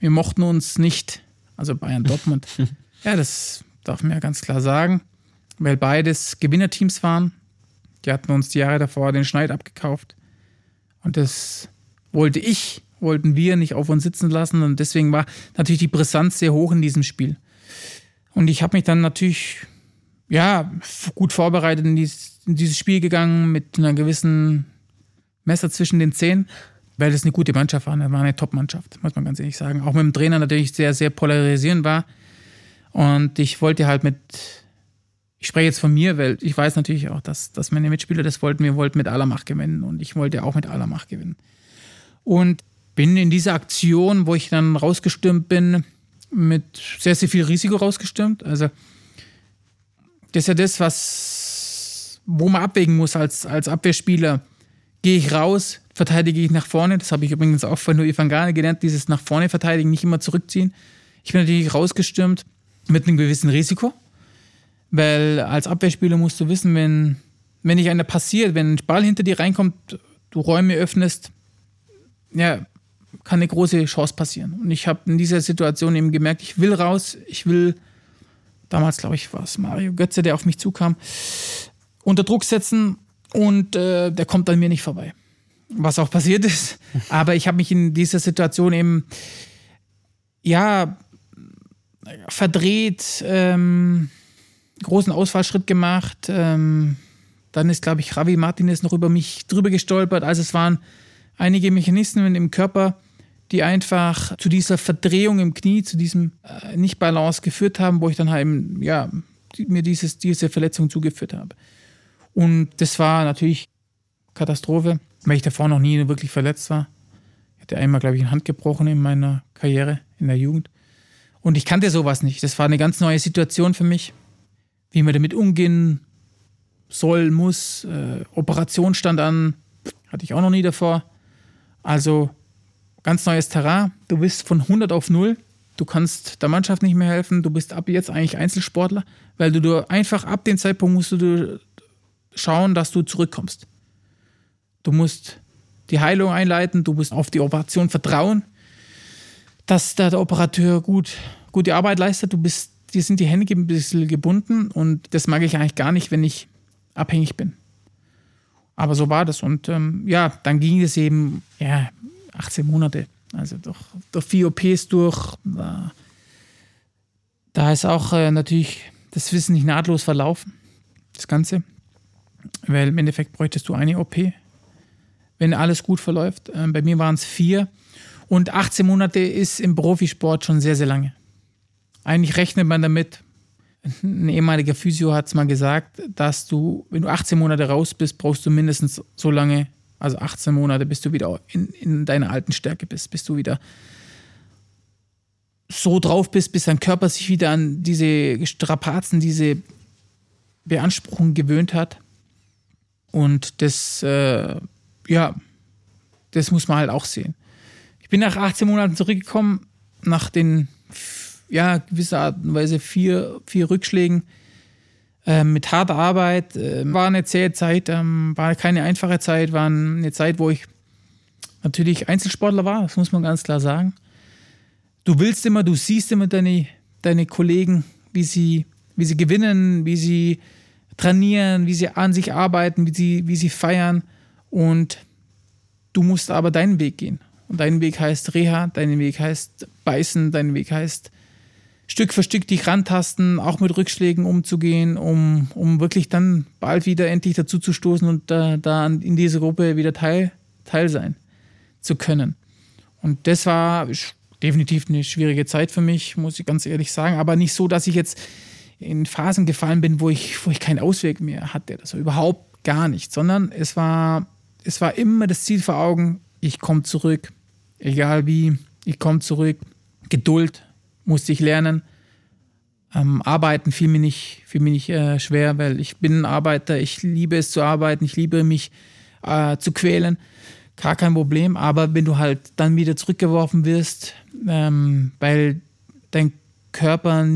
Wir mochten uns nicht, also Bayern Dortmund. ja, das darf man ja ganz klar sagen, weil beides Gewinnerteams waren. Die hatten uns die Jahre davor den Schneid abgekauft. Und das wollte ich, wollten wir nicht auf uns sitzen lassen. Und deswegen war natürlich die Brisanz sehr hoch in diesem Spiel. Und ich habe mich dann natürlich, ja, gut vorbereitet in dieses in dieses Spiel gegangen mit einer gewissen Messer zwischen den Zähnen, weil es eine gute Mannschaft war. Es war eine Top-Mannschaft, muss man ganz ehrlich sagen. Auch mit dem Trainer natürlich sehr, sehr polarisierend war. Und ich wollte halt mit, ich spreche jetzt von mir, weil ich weiß natürlich auch, dass, dass meine Mitspieler das wollten. Wir wollten mit aller Macht gewinnen und ich wollte auch mit aller Macht gewinnen. Und bin in dieser Aktion, wo ich dann rausgestürmt bin, mit sehr, sehr viel Risiko rausgestürmt. Also, das ist ja das, was wo man abwägen muss als, als Abwehrspieler. Gehe ich raus, verteidige ich nach vorne. Das habe ich übrigens auch von Louis van gelernt, dieses nach vorne verteidigen, nicht immer zurückziehen. Ich bin natürlich rausgestürmt mit einem gewissen Risiko, weil als Abwehrspieler musst du wissen, wenn, wenn dich einer passiert, wenn ein Ball hinter dir reinkommt, du Räume öffnest, ja, kann eine große Chance passieren. Und ich habe in dieser Situation eben gemerkt, ich will raus, ich will, damals glaube ich war es Mario Götze, der auf mich zukam, unter Druck setzen und äh, der kommt an mir nicht vorbei. Was auch passiert ist. Aber ich habe mich in dieser Situation eben, ja, verdreht, ähm, großen Ausfallschritt gemacht. Ähm, dann ist, glaube ich, Ravi Martinez noch über mich drüber gestolpert. Also es waren einige Mechanismen im Körper, die einfach zu dieser Verdrehung im Knie, zu diesem äh, Nicht-Balance geführt haben, wo ich dann halt, ja, mir dieses, diese Verletzung zugeführt habe. Und das war natürlich Katastrophe, weil ich davor noch nie wirklich verletzt war. Ich hatte einmal, glaube ich, eine Hand gebrochen in meiner Karriere in der Jugend. Und ich kannte sowas nicht. Das war eine ganz neue Situation für mich, wie man damit umgehen soll, muss. Äh, Operation stand an, hatte ich auch noch nie davor. Also ganz neues Terrain. Du bist von 100 auf 0. Du kannst der Mannschaft nicht mehr helfen. Du bist ab jetzt eigentlich Einzelsportler, weil du, du einfach ab dem Zeitpunkt musst du schauen, dass du zurückkommst. Du musst die Heilung einleiten, du musst auf die Operation vertrauen, dass der, Operateur gut, gute Arbeit leistet. Du bist die sind die Hände ein bisschen gebunden und das mag ich eigentlich gar nicht, wenn ich abhängig bin. Aber so war das. Und ähm, ja, dann ging es eben, ja, 18 Monate. Also durch, durch vier OPs durch. Da, ist auch äh, natürlich das Wissen nicht nahtlos verlaufen, das Ganze. Weil im Endeffekt bräuchtest du eine OP, wenn alles gut verläuft. Ähm, bei mir waren es vier. Und 18 Monate ist im Profisport schon sehr, sehr lange. Eigentlich rechnet man damit, ein ehemaliger Physio hat es mal gesagt, dass du, wenn du 18 Monate raus bist, brauchst du mindestens so lange, also 18 Monate, bis du wieder in, in deiner alten Stärke bist, bis du wieder so drauf bist, bis dein Körper sich wieder an diese Strapazen, diese Beanspruchung gewöhnt hat. Und das, äh, ja, das muss man halt auch sehen. Ich bin nach 18 Monaten zurückgekommen, nach den, ja, gewisser Art und Weise vier, vier Rückschlägen. Äh, mit harter Arbeit. Äh, war eine zähe Zeit, ähm, war keine einfache Zeit, war eine Zeit, wo ich natürlich Einzelsportler war, das muss man ganz klar sagen. Du willst immer, du siehst immer deine, deine Kollegen, wie sie, wie sie gewinnen, wie sie trainieren, wie sie an sich arbeiten, wie sie, wie sie feiern. Und du musst aber deinen Weg gehen. Und dein Weg heißt Reha, dein Weg heißt Beißen, dein Weg heißt Stück für Stück dich rantasten, auch mit Rückschlägen umzugehen, um, um wirklich dann bald wieder endlich dazu zu stoßen und da, da in dieser Gruppe wieder Teil, Teil sein zu können. Und das war definitiv eine schwierige Zeit für mich, muss ich ganz ehrlich sagen. Aber nicht so, dass ich jetzt in Phasen gefallen bin, wo ich, wo ich keinen Ausweg mehr hatte. Das war überhaupt gar nicht, sondern es war, es war immer das Ziel vor Augen, ich komme zurück, egal wie, ich komme zurück. Geduld musste ich lernen. Ähm, arbeiten fiel mir nicht, fiel mir nicht äh, schwer, weil ich bin ein Arbeiter, ich liebe es zu arbeiten, ich liebe mich äh, zu quälen. Gar kein Problem, aber wenn du halt dann wieder zurückgeworfen wirst, ähm, weil dein Körper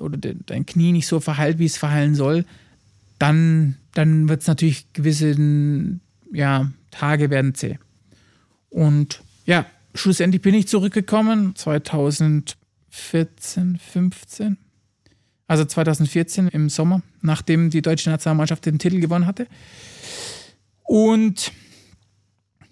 oder de, dein Knie nicht so verheilt, wie es verheilen soll, dann, dann wird es natürlich gewisse ja, Tage werden zäh. Und ja, schlussendlich bin ich zurückgekommen, 2014, 15. Also 2014 im Sommer, nachdem die deutsche Nationalmannschaft den Titel gewonnen hatte. Und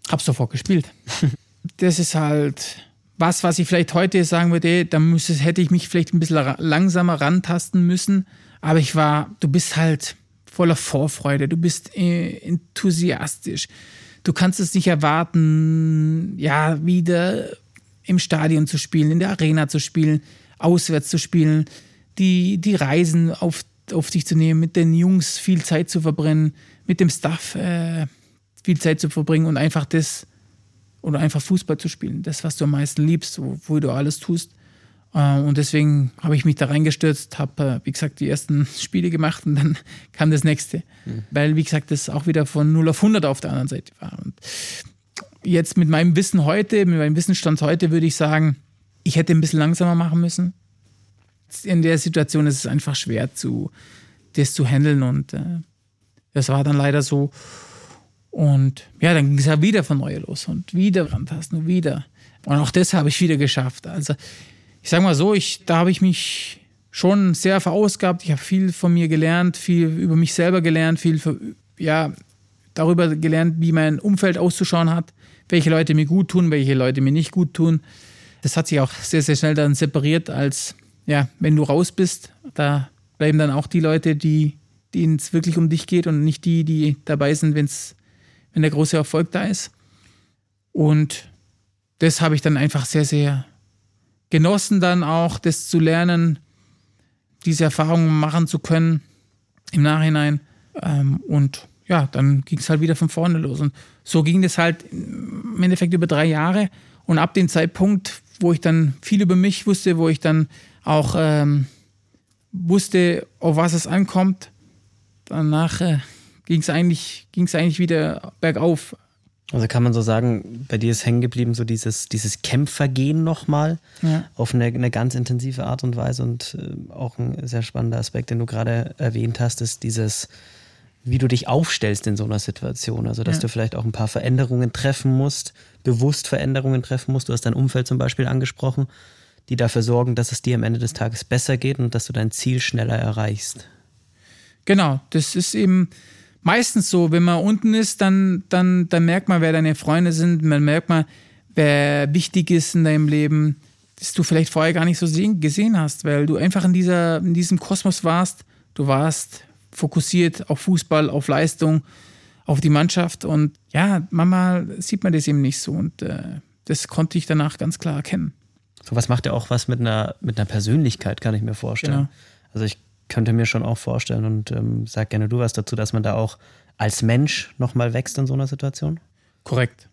habe sofort gespielt. das ist halt was, was ich vielleicht heute sagen würde, da müsste, hätte ich mich vielleicht ein bisschen langsamer rantasten müssen. Aber ich war, du bist halt voller Vorfreude, du bist äh, enthusiastisch du kannst es nicht erwarten, ja, wieder im Stadion zu spielen, in der Arena zu spielen, auswärts zu spielen, die, die Reisen auf, auf dich zu nehmen, mit den Jungs viel Zeit zu verbrennen, mit dem Staff äh, viel Zeit zu verbringen und einfach das oder einfach Fußball zu spielen. Das, was du am meisten liebst, wo, wo du alles tust. Äh, und deswegen habe ich mich da reingestürzt, habe, äh, wie gesagt, die ersten Spiele gemacht und dann kam das nächste. Mhm. Weil, wie gesagt, das auch wieder von 0 auf 100 auf der anderen Seite war. Und jetzt mit meinem Wissen heute, mit meinem Wissensstand heute, würde ich sagen, ich hätte ein bisschen langsamer machen müssen. In der Situation ist es einfach schwer, zu, das zu handeln und äh, das war dann leider so. Und ja, dann ging es ja wieder von neu los und wieder rantasten und wieder. Und auch das habe ich wieder geschafft. Also ich sag mal so, ich, da habe ich mich schon sehr verausgabt. Ich habe viel von mir gelernt, viel über mich selber gelernt, viel für, ja, darüber gelernt, wie mein Umfeld auszuschauen hat, welche Leute mir gut tun, welche Leute mir nicht gut tun. Das hat sich auch sehr, sehr schnell dann separiert, als ja, wenn du raus bist, da bleiben dann auch die Leute, die, denen es wirklich um dich geht und nicht die, die dabei sind, wenn's, wenn der große Erfolg da ist. Und das habe ich dann einfach sehr, sehr genossen dann auch, das zu lernen, diese Erfahrungen machen zu können im Nachhinein. Ähm, und ja, dann ging es halt wieder von vorne los. Und so ging das halt im Endeffekt über drei Jahre. Und ab dem Zeitpunkt, wo ich dann viel über mich wusste, wo ich dann auch ähm, wusste, auf was es ankommt, danach äh, ging es eigentlich, eigentlich wieder bergauf. Also kann man so sagen, bei dir ist hängen geblieben so dieses, dieses Kämpfergehen nochmal ja. auf eine, eine ganz intensive Art und Weise und äh, auch ein sehr spannender Aspekt, den du gerade erwähnt hast, ist dieses, wie du dich aufstellst in so einer Situation. Also dass ja. du vielleicht auch ein paar Veränderungen treffen musst, bewusst Veränderungen treffen musst. Du hast dein Umfeld zum Beispiel angesprochen. die dafür sorgen, dass es dir am Ende des Tages besser geht und dass du dein Ziel schneller erreichst. Genau, das ist eben meistens so, wenn man unten ist, dann, dann, dann merkt man, wer deine Freunde sind, man merkt mal, wer wichtig ist in deinem Leben, das du vielleicht vorher gar nicht so sehen, gesehen hast, weil du einfach in, dieser, in diesem Kosmos warst. Du warst fokussiert auf Fußball, auf Leistung, auf die Mannschaft und ja, manchmal sieht man das eben nicht so und äh, das konnte ich danach ganz klar erkennen. So was macht ja auch was mit einer, mit einer Persönlichkeit, kann ich mir vorstellen. Genau. Also ich könnte mir schon auch vorstellen und ähm, sag gerne du was dazu, dass man da auch als Mensch nochmal wächst in so einer Situation? Korrekt.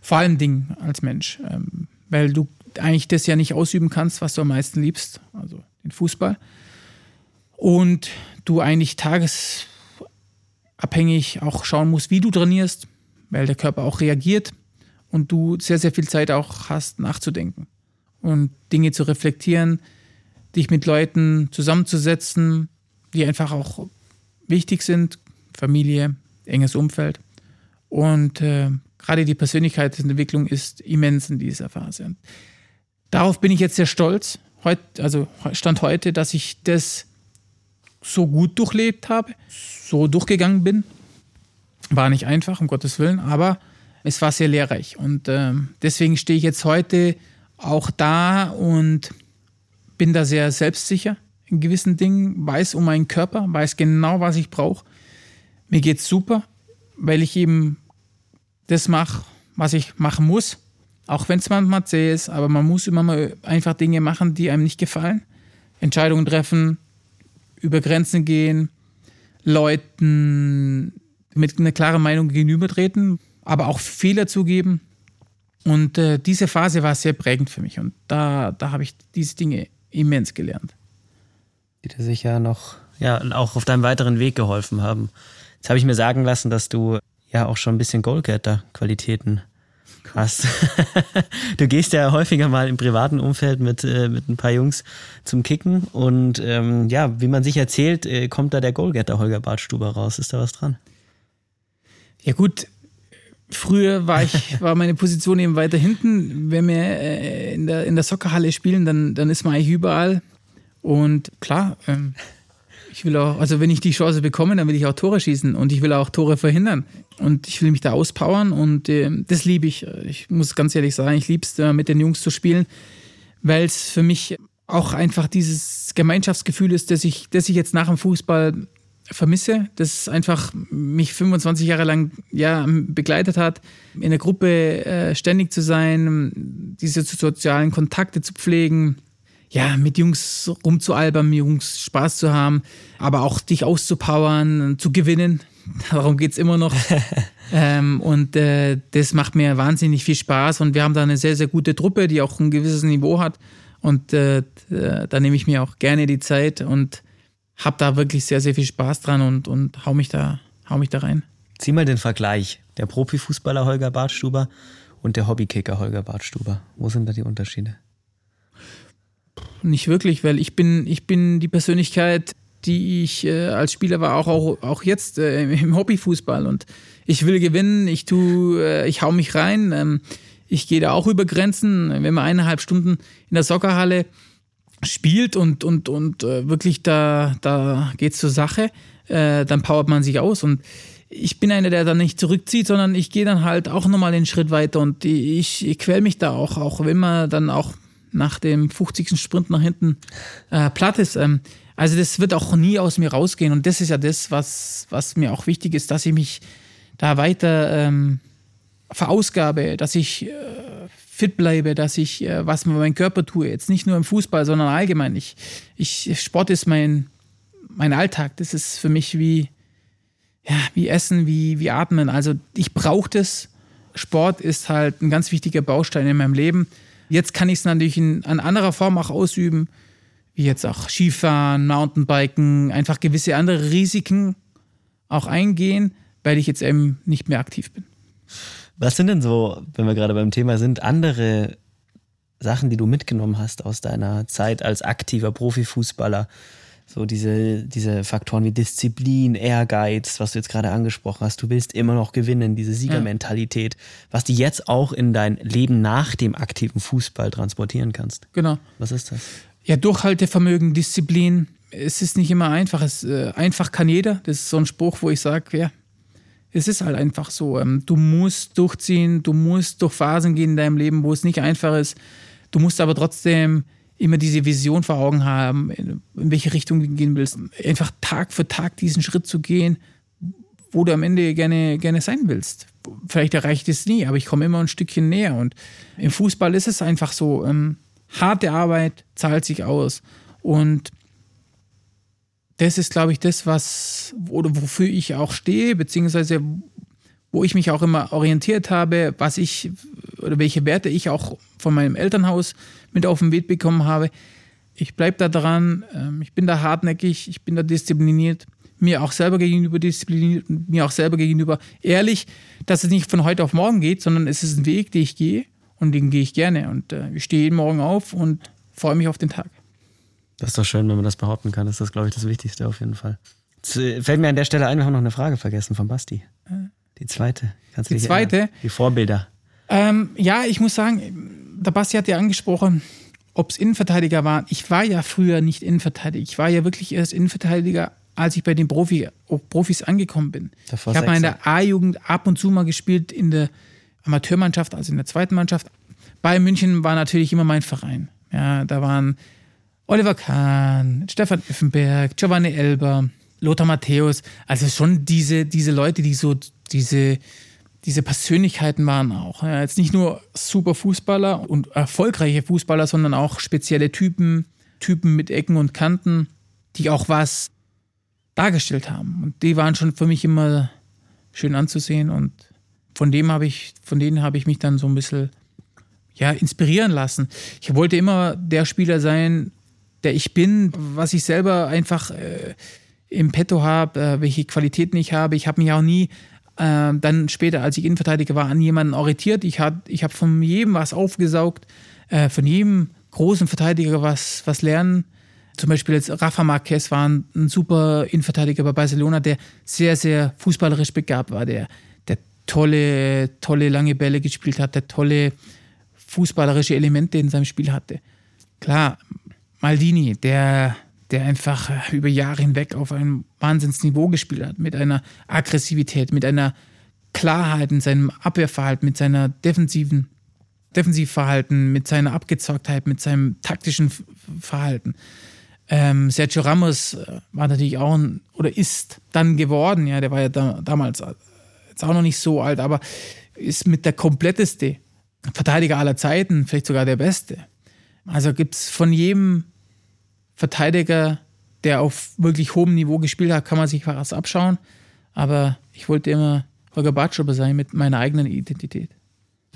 Vor allen Dingen als Mensch, ähm, weil du eigentlich das ja nicht ausüben kannst, was du am meisten liebst, also den Fußball. Und du eigentlich tagesabhängig auch schauen musst, wie du trainierst, weil der Körper auch reagiert und du sehr, sehr viel Zeit auch hast, nachzudenken und Dinge zu reflektieren, dich mit Leuten zusammenzusetzen, die einfach auch wichtig sind, Familie, enges Umfeld. Und äh, gerade die Persönlichkeitsentwicklung ist immens in dieser Phase. Und darauf bin ich jetzt sehr stolz, heut, also Stand heute, dass ich das so gut durchlebt habe, so durchgegangen bin. War nicht einfach, um Gottes Willen, aber es war sehr lehrreich. Und äh, deswegen stehe ich jetzt heute auch da und bin da sehr selbstsicher in gewissen Dingen, weiß um meinen Körper, weiß genau, was ich brauche. Mir geht es super, weil ich eben das mache, was ich machen muss. Auch wenn es manchmal zäh ist, aber man muss immer mal einfach Dinge machen, die einem nicht gefallen. Entscheidungen treffen, über Grenzen gehen, Leuten mit einer klaren Meinung gegenübertreten, aber auch Fehler zugeben. Und äh, diese Phase war sehr prägend für mich. Und da, da habe ich diese Dinge immens gelernt. Die dir sicher noch, ja, auch auf deinem weiteren Weg geholfen haben. Jetzt habe ich mir sagen lassen, dass du ja auch schon ein bisschen Goalgetter-Qualitäten hast. du gehst ja häufiger mal im privaten Umfeld mit, äh, mit ein paar Jungs zum Kicken und ähm, ja, wie man sich erzählt, äh, kommt da der Goalgetter Holger Bartstuber raus. Ist da was dran? Ja gut, Früher war ich, war meine Position eben weiter hinten. Wenn wir äh, in, der, in der Soccerhalle spielen, dann, dann ist man eigentlich überall. Und klar, ähm, ich will auch, also wenn ich die Chance bekomme, dann will ich auch Tore schießen und ich will auch Tore verhindern. Und ich will mich da auspowern und äh, das liebe ich. Ich muss ganz ehrlich sagen, ich liebe es, äh, mit den Jungs zu spielen, weil es für mich auch einfach dieses Gemeinschaftsgefühl ist, dass ich, dass ich jetzt nach dem Fußball vermisse, das einfach mich 25 Jahre lang ja, begleitet hat, in der Gruppe äh, ständig zu sein, diese sozialen Kontakte zu pflegen, ja, mit Jungs rumzualbern, mit Jungs Spaß zu haben, aber auch dich auszupowern, zu gewinnen. Darum geht es immer noch. ähm, und äh, das macht mir wahnsinnig viel Spaß und wir haben da eine sehr, sehr gute Truppe, die auch ein gewisses Niveau hat. Und äh, da nehme ich mir auch gerne die Zeit und habe da wirklich sehr, sehr viel Spaß dran und, und hau, mich da, hau mich da rein. Zieh mal den Vergleich. Der Profifußballer Holger Bartstuber und der Hobbykicker Holger Bartstuber. Wo sind da die Unterschiede? Nicht wirklich, weil ich bin, ich bin die Persönlichkeit, die ich äh, als Spieler war, auch, auch, auch jetzt äh, im Hobbyfußball. Und ich will gewinnen, ich tu, äh, ich hau mich rein. Ähm, ich gehe da auch über Grenzen. Wenn man eineinhalb Stunden in der Soccerhalle spielt und, und, und äh, wirklich da, da geht zur Sache, äh, dann powert man sich aus. Und ich bin einer, der dann nicht zurückzieht, sondern ich gehe dann halt auch nochmal den Schritt weiter und ich, ich quäl mich da auch, auch wenn man dann auch nach dem 50. Sprint nach hinten äh, platt ist. Ähm, also das wird auch nie aus mir rausgehen und das ist ja das, was, was mir auch wichtig ist, dass ich mich da weiter ähm, verausgabe, dass ich äh, fit bleibe, dass ich äh, was mit meinem Körper tue. Jetzt nicht nur im Fußball, sondern allgemein. Ich, ich, Sport ist mein, mein Alltag. Das ist für mich wie, ja, wie Essen, wie, wie Atmen. Also ich brauche das. Sport ist halt ein ganz wichtiger Baustein in meinem Leben. Jetzt kann ich es natürlich in, in anderer Form auch ausüben, wie jetzt auch Skifahren, Mountainbiken, einfach gewisse andere Risiken auch eingehen, weil ich jetzt eben nicht mehr aktiv bin. Was sind denn so, wenn wir gerade beim Thema sind, andere Sachen, die du mitgenommen hast aus deiner Zeit als aktiver Profifußballer? So diese, diese Faktoren wie Disziplin, Ehrgeiz, was du jetzt gerade angesprochen hast. Du willst immer noch gewinnen, diese Siegermentalität, was du jetzt auch in dein Leben nach dem aktiven Fußball transportieren kannst. Genau. Was ist das? Ja, Durchhaltevermögen, Disziplin. Es ist nicht immer einfach. Es, äh, einfach kann jeder. Das ist so ein Spruch, wo ich sage, ja, es ist halt einfach so. Ähm, du musst durchziehen, du musst durch Phasen gehen in deinem Leben, wo es nicht einfach ist. Du musst aber trotzdem immer diese Vision vor Augen haben, in, in welche Richtung du gehen willst. Einfach Tag für Tag diesen Schritt zu gehen, wo du am Ende gerne, gerne sein willst. Vielleicht erreicht es nie, aber ich komme immer ein Stückchen näher. Und im Fußball ist es einfach so, ähm, harte Arbeit zahlt sich aus. Und das ist, glaube ich, das, was, oder wofür ich auch stehe, beziehungsweise wo ich mich auch immer orientiert habe, was ich oder welche Werte ich auch von meinem Elternhaus mit auf den Weg bekommen habe. Ich bleibe da dran, ähm, ich bin da hartnäckig, ich bin da diszipliniert, mir auch selber gegenüber diszipliniert, mir auch selber gegenüber ehrlich, dass es nicht von heute auf morgen geht, sondern es ist ein Weg, den ich gehe und den gehe ich gerne. Und äh, ich stehe jeden Morgen auf und freue mich auf den Tag. Das ist doch schön, wenn man das behaupten kann. Das ist, glaube ich, das Wichtigste auf jeden Fall. Jetzt äh, fällt mir an der Stelle ein, wir haben noch eine Frage vergessen von Basti. Die zweite. Kannst Die zweite? Erinnern? Die Vorbilder. Ähm, ja, ich muss sagen, der Basti hat ja angesprochen, ob es Innenverteidiger waren. Ich war ja früher nicht Innenverteidiger. Ich war ja wirklich erst Innenverteidiger, als ich bei den Profi, Profis angekommen bin. Davor ich habe mal in der A-Jugend ab und zu mal gespielt, in der Amateurmannschaft, also in der zweiten Mannschaft. Bayern München war natürlich immer mein Verein. Ja, da waren Oliver Kahn, Stefan Effenberg, Giovanni Elber, Lothar Matthäus. Also schon diese, diese Leute, die so diese, diese Persönlichkeiten waren auch. Ja, jetzt nicht nur super Fußballer und erfolgreiche Fußballer, sondern auch spezielle Typen, Typen mit Ecken und Kanten, die auch was dargestellt haben. Und die waren schon für mich immer schön anzusehen und von dem habe ich, von denen habe ich mich dann so ein bisschen ja, inspirieren lassen. Ich wollte immer der Spieler sein, der ich bin, was ich selber einfach äh, im Petto habe, äh, welche Qualitäten ich habe. Ich habe mich auch nie äh, dann später, als ich Innenverteidiger war, an jemanden orientiert. Ich habe ich hab von jedem was aufgesaugt, äh, von jedem großen Verteidiger was, was lernen. Zum Beispiel jetzt Rafa Marquez war ein, ein super Innenverteidiger bei Barcelona, der sehr, sehr fußballerisch begabt war, der, der tolle, tolle lange Bälle gespielt hat, der tolle fußballerische Elemente in seinem Spiel hatte. Klar, Maldini, der, der einfach äh, über Jahre hinweg auf einem Wahnsinnsniveau gespielt hat, mit einer Aggressivität, mit einer Klarheit in seinem Abwehrverhalten, mit seiner defensiven Defensivverhalten, mit seiner Abgezocktheit, mit seinem taktischen Verhalten. Ähm, Sergio Ramos äh, war natürlich auch ein, oder ist dann geworden, ja, der war ja da, damals äh, jetzt auch noch nicht so alt, aber ist mit der kompletteste Verteidiger aller Zeiten, vielleicht sogar der beste. Also gibt es von jedem Verteidiger, der auf wirklich hohem Niveau gespielt hat, kann man sich was abschauen. Aber ich wollte immer Holger Bartschuber sein mit meiner eigenen Identität.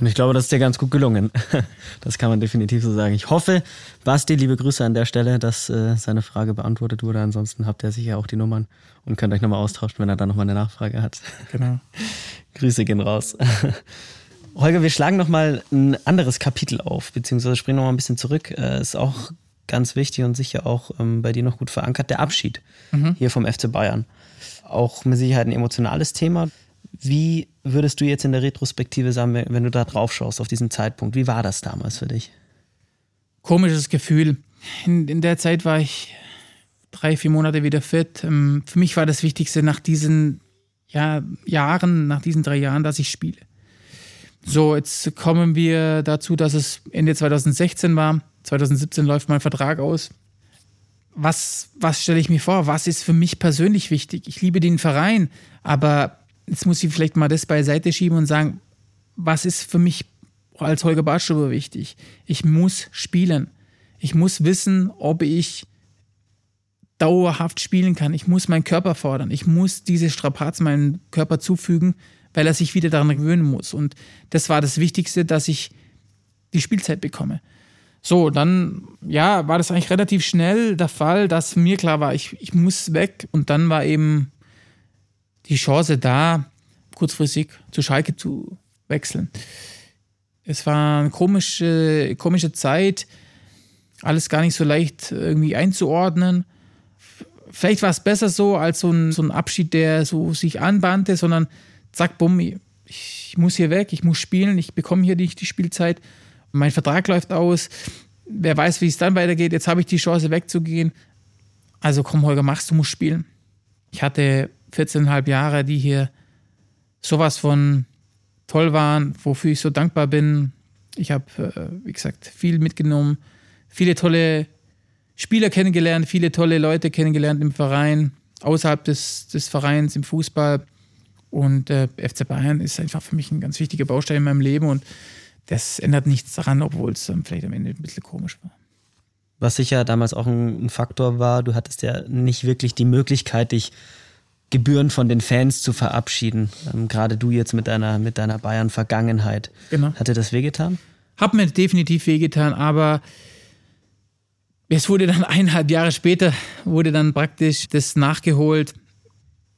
Und ich glaube, das ist dir ganz gut gelungen. Das kann man definitiv so sagen. Ich hoffe, Basti, liebe Grüße an der Stelle, dass äh, seine Frage beantwortet wurde. Ansonsten habt ihr sicher auch die Nummern und könnt euch nochmal austauschen, wenn er da nochmal eine Nachfrage hat. Genau. Grüße gehen raus. Holger, wir schlagen nochmal ein anderes Kapitel auf, beziehungsweise springen nochmal ein bisschen zurück. Äh, ist auch ganz wichtig und sicher auch ähm, bei dir noch gut verankert, der Abschied Mhm. hier vom FC Bayern. Auch mit Sicherheit ein emotionales Thema. Wie würdest du jetzt in der Retrospektive sagen, wenn du da drauf schaust, auf diesen Zeitpunkt? Wie war das damals für dich? Komisches Gefühl. In, in der Zeit war ich drei, vier Monate wieder fit. Ähm, Für mich war das Wichtigste nach diesen ja, Jahren, nach diesen drei Jahren, dass ich spiele. So, jetzt kommen wir dazu, dass es Ende 2016 war. 2017 läuft mein Vertrag aus. Was, was stelle ich mir vor? Was ist für mich persönlich wichtig? Ich liebe den Verein, aber jetzt muss ich vielleicht mal das beiseite schieben und sagen, was ist für mich als Holger Bartstuber wichtig? Ich muss spielen. Ich muss wissen, ob ich dauerhaft spielen kann. Ich muss meinen Körper fordern. Ich muss diese Strapazen meinem Körper zufügen, weil er sich wieder daran gewöhnen muss. Und das war das Wichtigste, dass ich die Spielzeit bekomme. So, dann, ja, war das eigentlich relativ schnell der Fall, dass mir klar war, ich, ich muss weg. Und dann war eben die Chance da, kurzfristig zu Schalke zu wechseln. Es war eine komische, komische Zeit, alles gar nicht so leicht irgendwie einzuordnen. vielleicht war es besser so als so ein, so ein Abschied, der so sich anbahnte, sondern zack, bumm, ich muss hier weg, ich muss spielen, ich bekomme hier nicht die Spielzeit, mein Vertrag läuft aus, wer weiß, wie es dann weitergeht, jetzt habe ich die Chance wegzugehen. Also komm, Holger, machst du, musst spielen. Ich hatte 14,5 Jahre, die hier sowas von toll waren, wofür ich so dankbar bin. Ich habe, äh, wie gesagt, viel mitgenommen, viele tolle Spieler kennengelernt, viele tolle Leute kennengelernt im Verein, außerhalb des, des Vereins, im Fußball. Und äh, FC Bayern ist einfach für mich ein ganz wichtiger Baustein in meinem Leben und das ändert nichts daran, obwohl es dann vielleicht am Ende ein bisschen komisch war. Was sicher damals auch ein Faktor war, du hattest ja nicht wirklich die Möglichkeit, dich Gebühren von den Fans zu verabschieden. Ähm, Gerade du jetzt mit deiner, mit deiner Bayern-Vergangenheit. Genau. Hat dir das wehgetan? Hat mir definitiv wehgetan, aber es wurde dann eineinhalb Jahre später, wurde dann praktisch das nachgeholt.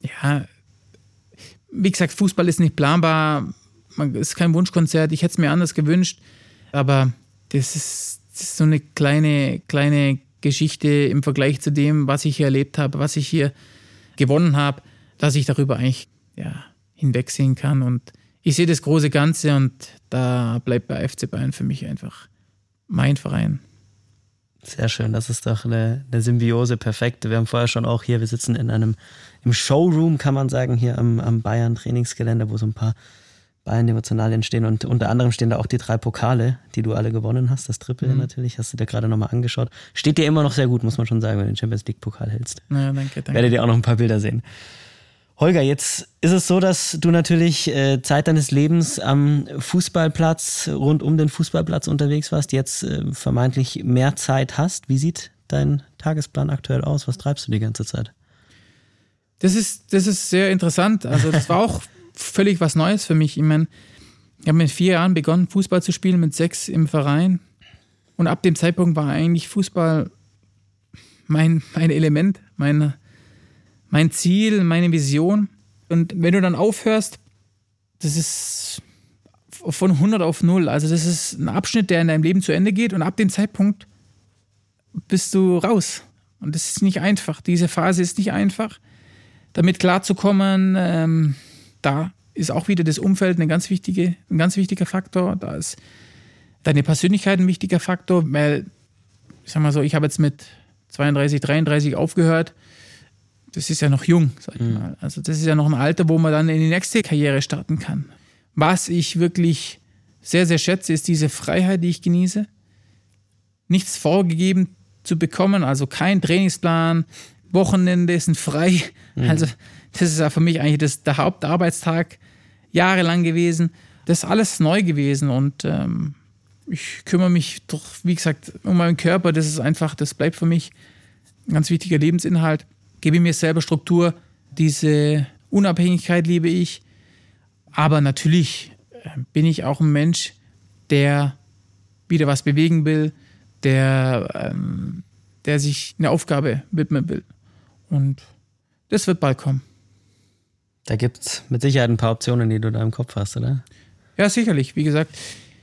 Ja, wie gesagt, Fußball ist nicht planbar. Man, ist kein Wunschkonzert. Ich hätte es mir anders gewünscht. Aber das ist, das ist so eine kleine, kleine Geschichte im Vergleich zu dem, was ich hier erlebt habe, was ich hier gewonnen habe, dass ich darüber eigentlich ja, hinwegsehen kann. Und ich sehe das große Ganze und da bleibt bei FC Bayern für mich einfach mein Verein. Sehr schön, das ist doch eine, eine Symbiose, perfekt. Wir haben vorher schon auch hier, wir sitzen in einem, im Showroom, kann man sagen, hier am, am Bayern-Trainingsgelände, wo so ein paar Bayern-Emotionalien stehen und unter anderem stehen da auch die drei Pokale, die du alle gewonnen hast. Das Triple mhm. natürlich, hast du dir gerade nochmal angeschaut. Steht dir immer noch sehr gut, muss man schon sagen, wenn du den Champions League-Pokal hältst. Ja, danke, danke. Werdet ihr auch noch ein paar Bilder sehen. Holger, jetzt ist es so, dass du natürlich äh, Zeit deines Lebens am Fußballplatz, rund um den Fußballplatz unterwegs warst, jetzt äh, vermeintlich mehr Zeit hast. Wie sieht dein Tagesplan aktuell aus? Was treibst du die ganze Zeit? Das ist, das ist sehr interessant. Also, das war auch völlig was Neues für mich. Ich meine, ich habe mit vier Jahren begonnen, Fußball zu spielen, mit sechs im Verein. Und ab dem Zeitpunkt war eigentlich Fußball mein, mein Element, meine, mein Ziel, meine Vision. Und wenn du dann aufhörst, das ist von 100 auf 0. Also das ist ein Abschnitt, der in deinem Leben zu Ende geht und ab dem Zeitpunkt bist du raus. Und das ist nicht einfach. Diese Phase ist nicht einfach. Damit klarzukommen, ähm, da ist auch wieder das Umfeld eine ganz wichtige, ein ganz wichtiger Faktor. Da ist deine Persönlichkeit ein wichtiger Faktor, weil, ich sag mal so, ich habe jetzt mit 32, 33 aufgehört das ist ja noch jung, sag ich mhm. mal. Also das ist ja noch ein Alter, wo man dann in die nächste Karriere starten kann. Was ich wirklich sehr, sehr schätze, ist diese Freiheit, die ich genieße. Nichts vorgegeben zu bekommen, also kein Trainingsplan, Wochenende sind frei. Mhm. Also das ist ja für mich eigentlich das, der Hauptarbeitstag jahrelang gewesen. Das ist alles neu gewesen und ähm, ich kümmere mich doch, wie gesagt, um meinen Körper. Das ist einfach, das bleibt für mich ein ganz wichtiger Lebensinhalt gebe mir selber Struktur. Diese Unabhängigkeit liebe ich. Aber natürlich äh, bin ich auch ein Mensch, der wieder was bewegen will, der, ähm, der sich eine Aufgabe widmen will. Und das wird bald kommen. Da gibt es mit Sicherheit ein paar Optionen, die du da im Kopf hast, oder? Ja, sicherlich. Wie gesagt,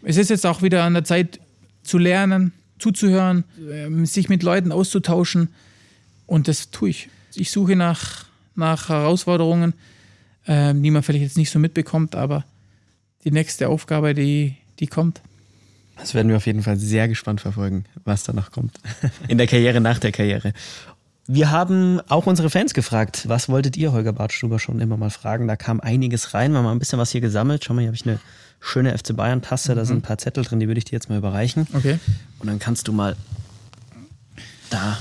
es ist jetzt auch wieder an der Zeit zu lernen, zuzuhören, ähm, sich mit Leuten auszutauschen. Und das tue ich ich suche nach, nach Herausforderungen, äh, die man vielleicht jetzt nicht so mitbekommt, aber die nächste Aufgabe, die, die kommt. Das werden wir auf jeden Fall sehr gespannt verfolgen, was da noch kommt. In der Karriere nach der Karriere. Wir haben auch unsere Fans gefragt, was wolltet ihr, Holger Bartstuber, schon immer mal fragen? Da kam einiges rein. Wir haben mal ein bisschen was hier gesammelt. Schau mal, hier habe ich eine schöne FC Bayern-Tasse. Da mhm. sind ein paar Zettel drin, die würde ich dir jetzt mal überreichen. Okay. Und dann kannst du mal da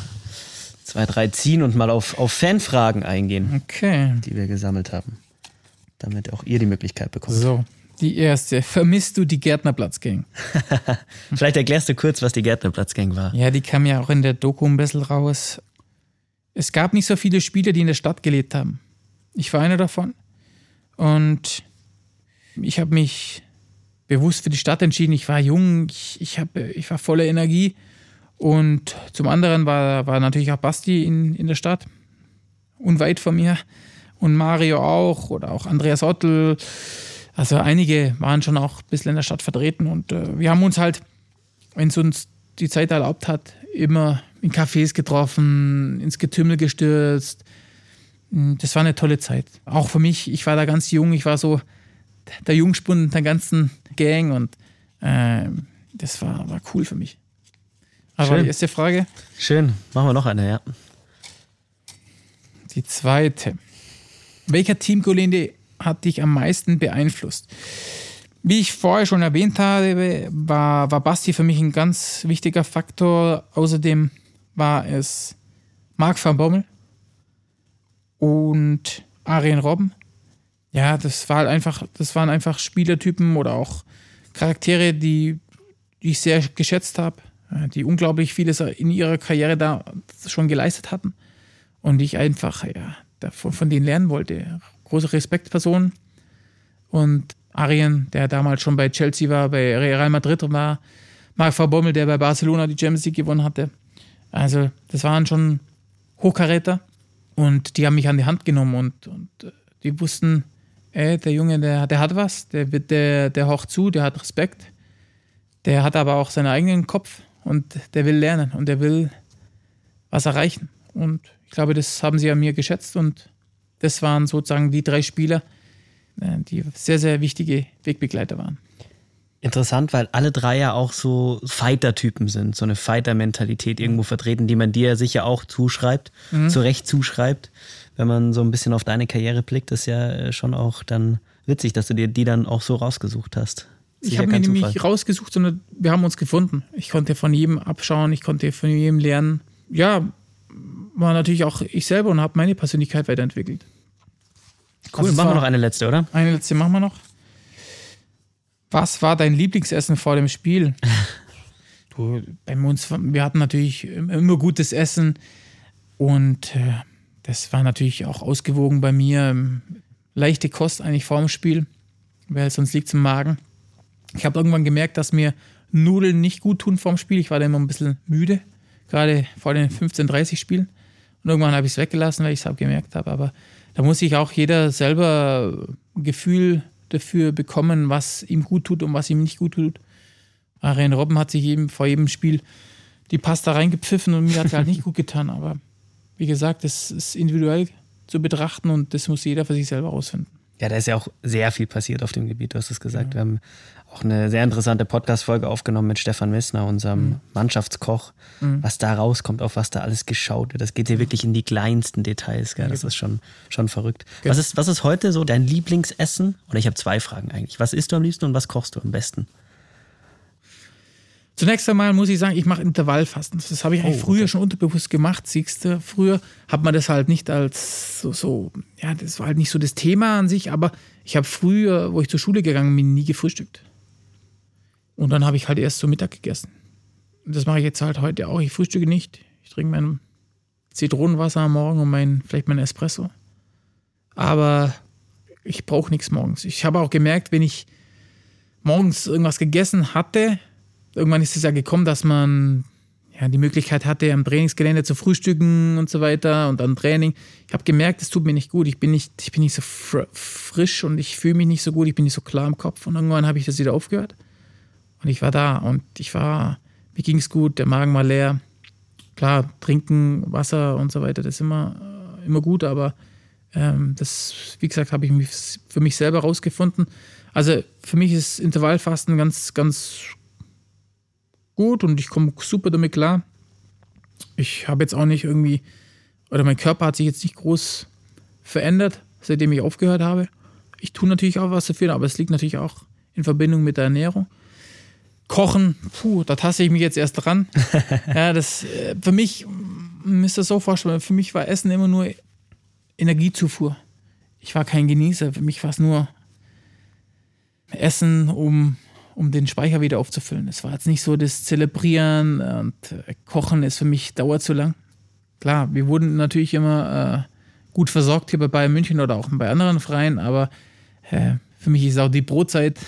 zwei, drei ziehen und mal auf, auf Fanfragen eingehen, okay. die wir gesammelt haben. Damit auch ihr die Möglichkeit bekommt. So, die erste. Vermisst du die Gärtnerplatzgang? Vielleicht erklärst du kurz, was die Gärtnerplatzgang war. Ja, die kam ja auch in der Doku ein bisschen raus. Es gab nicht so viele Spieler, die in der Stadt gelebt haben. Ich war einer davon. Und ich habe mich bewusst für die Stadt entschieden. Ich war jung, ich, ich, hab, ich war voller Energie. Und zum anderen war, war natürlich auch Basti in, in der Stadt, unweit von mir. Und Mario auch oder auch Andreas Ottel. Also einige waren schon auch ein bisschen in der Stadt vertreten. Und äh, wir haben uns halt, wenn es uns die Zeit erlaubt hat, immer in Cafés getroffen, ins Getümmel gestürzt. Hm, das war eine tolle Zeit. Auch für mich, ich war da ganz jung, ich war so der Jungspund der ganzen Gang und äh, das war, war cool für mich. Aber Schön. die erste Frage. Schön. Machen wir noch eine, ja. Die zweite. Welcher Teamkollege hat dich am meisten beeinflusst? Wie ich vorher schon erwähnt habe, war, war Basti für mich ein ganz wichtiger Faktor. Außerdem war es Marc van Bommel und Arjen Robben. Ja, das war halt einfach, das waren einfach Spielertypen oder auch Charaktere, die, die ich sehr geschätzt habe, äh, die unglaublich vieles in ihrer Karriere da schon geleistet hatten und ich einfach ja, davon, von denen lernen wollte. Große Respektpersonen und Arjen, der damals schon bei Chelsea war, bei Real Madrid war, Marc van Bommel, der bei Barcelona die Champions League gewonnen hatte. Also das waren schon Hochkaräter und die haben mich an die Hand genommen und, und äh, die wussten, ey, der Junge, der, der hat was, der, der, der haucht zu, der hat Respekt, der hat aber auch seinen eigenen Kopf und der will lernen und der will was erreichen. Und ich glaube, das haben sie an mir geschätzt und das waren sozusagen die drei Spieler, äh, die sehr, sehr wichtige Wegbegleiter waren. Interessant, weil alle drei ja auch so Fighter-Typen sind, so eine Fighter-Mentalität irgendwo vertreten, die man dir sicher auch zuschreibt, Mhm. zu Recht zuschreibt. Wenn man so ein bisschen auf deine Karriere blickt, ist ja äh, schon auch dann witzig, dass du dir die dann auch so rausgesucht hast. Ich Sicher habe mir kein nämlich Zufall. rausgesucht, sondern wir haben uns gefunden. Ich konnte von jedem abschauen, ich konnte von jedem lernen. Ja, war natürlich auch ich selber und habe meine Persönlichkeit weiterentwickelt. Cool, Also machen wir noch eine letzte, oder? Eine letzte machen wir noch. Was war dein Lieblingsessen vor dem Spiel? du, bei uns, wir hatten natürlich immer gutes Essen und äh, das war natürlich auch ausgewogen bei mir. Leichte Kost eigentlich vor dem Spiel, weil sonst liegt es im Magen. Ich habe irgendwann gemerkt, dass mir Nudeln nicht gut tun vorm Spiel. Ich war da immer ein bisschen müde, gerade vor den 15:30 Spielen. Und irgendwann habe ich es weggelassen, weil ich es gemerkt habe. Aber da muss sich auch jeder selber ein Gefühl dafür bekommen, was ihm gut tut und was ihm nicht gut tut. Arjen Robben hat sich eben vor jedem Spiel die Pasta reingepfiffen und mir hat es halt nicht gut getan. Aber wie gesagt, das ist individuell zu betrachten und das muss jeder für sich selber rausfinden. Ja, da ist ja auch sehr viel passiert auf dem Gebiet, du hast es gesagt. Wir haben auch eine sehr interessante Podcast-Folge aufgenommen mit Stefan Missner, unserem Mhm. Mannschaftskoch. Mhm. Was da rauskommt, auf was da alles geschaut wird. Das geht hier wirklich in die kleinsten Details. Gell? Das ist schon, schon verrückt. Genau. Was ist, was ist heute so dein Lieblingsessen? Oder ich habe zwei Fragen eigentlich. Was isst du am liebsten und was kochst du am besten? Zunächst einmal muss ich sagen, ich mache Intervallfasten. Das habe ich eigentlich Oh, früher schon unterbewusst gemacht, siehst du. Früher hat man das halt nicht als so, so, ja, das war halt nicht so das Thema an sich, aber ich habe früher, wo ich zur Schule gegangen bin, nie gefrühstückt. Und dann habe ich halt erst zu Mittag gegessen. Das mache ich jetzt halt heute auch. Ich frühstücke nicht. Ich trinke mein Zitronenwasser am Morgen und mein, vielleicht mein Espresso. Aber ich brauche nichts morgens. Ich habe auch gemerkt, wenn ich morgens irgendwas gegessen hatte, irgendwann ist es ja gekommen, dass man ja, die Möglichkeit hatte, am Trainingsgelände zu frühstücken und so weiter und dann Training. Ich habe gemerkt, es tut mir nicht gut. Ich bin nicht, ich bin nicht so fr frisch und ich fühle mich nicht so gut. Ich bin nicht so klar im Kopf. Und irgendwann habe ich das wieder aufgehört. Und ich war da und ich war, mir ging es gut, der Magen war leer. Klar, trinken, Wasser und so weiter, das ist immer, äh, immer gut, aber ähm, das, wie gesagt, habe ich mich für mich selber rausgefunden. Also für mich ist Intervallfasten ganz, ganz gut und ich komme super damit klar. Ich habe jetzt auch nicht irgendwie, oder mein Körper hat sich jetzt nicht groß verändert, seitdem ich aufgehört habe. Ich tue natürlich auch was dafür, aber es liegt natürlich auch in Verbindung mit der Ernährung. Kochen, puh, da taste ich mich jetzt erst dran. ja, das äh, für mich müsst ihr das so vorstellen, für mich war Essen immer nur Energiezufuhr. Ich war kein Genießer, für mich war es nur Essen, um, um den Speicher wieder aufzufüllen. Es war jetzt nicht so das Zelebrieren und äh, Kochen ist für mich dauert zu lang. Klar, wir wurden natürlich immer äh, gut versorgt hier bei Bayern München oder auch bei anderen Vereinen, aber äh, für mich ist auch die Brotzeit,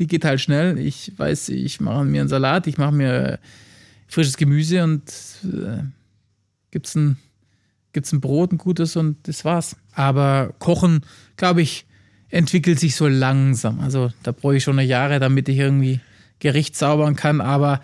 die geht halt schnell. Ich weiß, ich mache mir einen Salat, ich mache mir frisches Gemüse und äh, gibt's ein, gibt's ein Brot, ein gutes und das war's. Aber Kochen, glaube ich, entwickelt sich so langsam. Also da brauche ich schon eine Jahre, damit ich irgendwie Gericht zaubern kann. Aber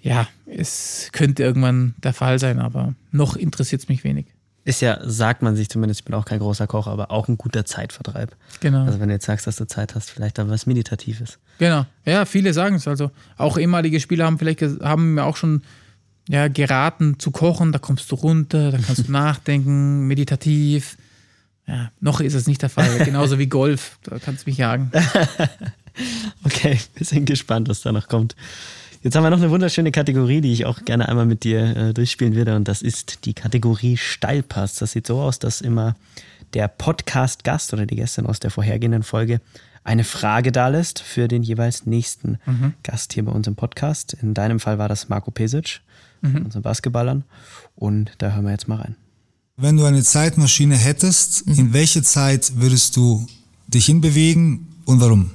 ja, es könnte irgendwann der Fall sein, aber noch interessiert es mich wenig. Ist ja, sagt man sich zumindest, ich bin auch kein großer Koch, aber auch ein guter Zeitvertreib. Genau. Also wenn du jetzt sagst, dass du Zeit hast, vielleicht dann was Meditatives. Genau. Ja, viele sagen es. Also auch ehemalige Spieler haben vielleicht haben mir auch schon ja, geraten zu kochen, da kommst du runter, da kannst du nachdenken, meditativ. Ja, noch ist es nicht der Fall. Genauso wie Golf, da kannst du mich jagen. okay, wir sind gespannt, was da noch kommt. Jetzt haben wir noch eine wunderschöne Kategorie, die ich auch gerne einmal mit dir äh, durchspielen würde. Und das ist die Kategorie Steilpass. Das sieht so aus, dass immer der Podcast-Gast oder die Gästin aus der vorhergehenden Folge eine Frage da lässt für den jeweils nächsten mhm. Gast hier bei uns im Podcast. In deinem Fall war das Marco Pesic, mhm. unseren Basketballern. Und da hören wir jetzt mal rein. Wenn du eine Zeitmaschine hättest, mhm. in welche Zeit würdest du dich hinbewegen und warum?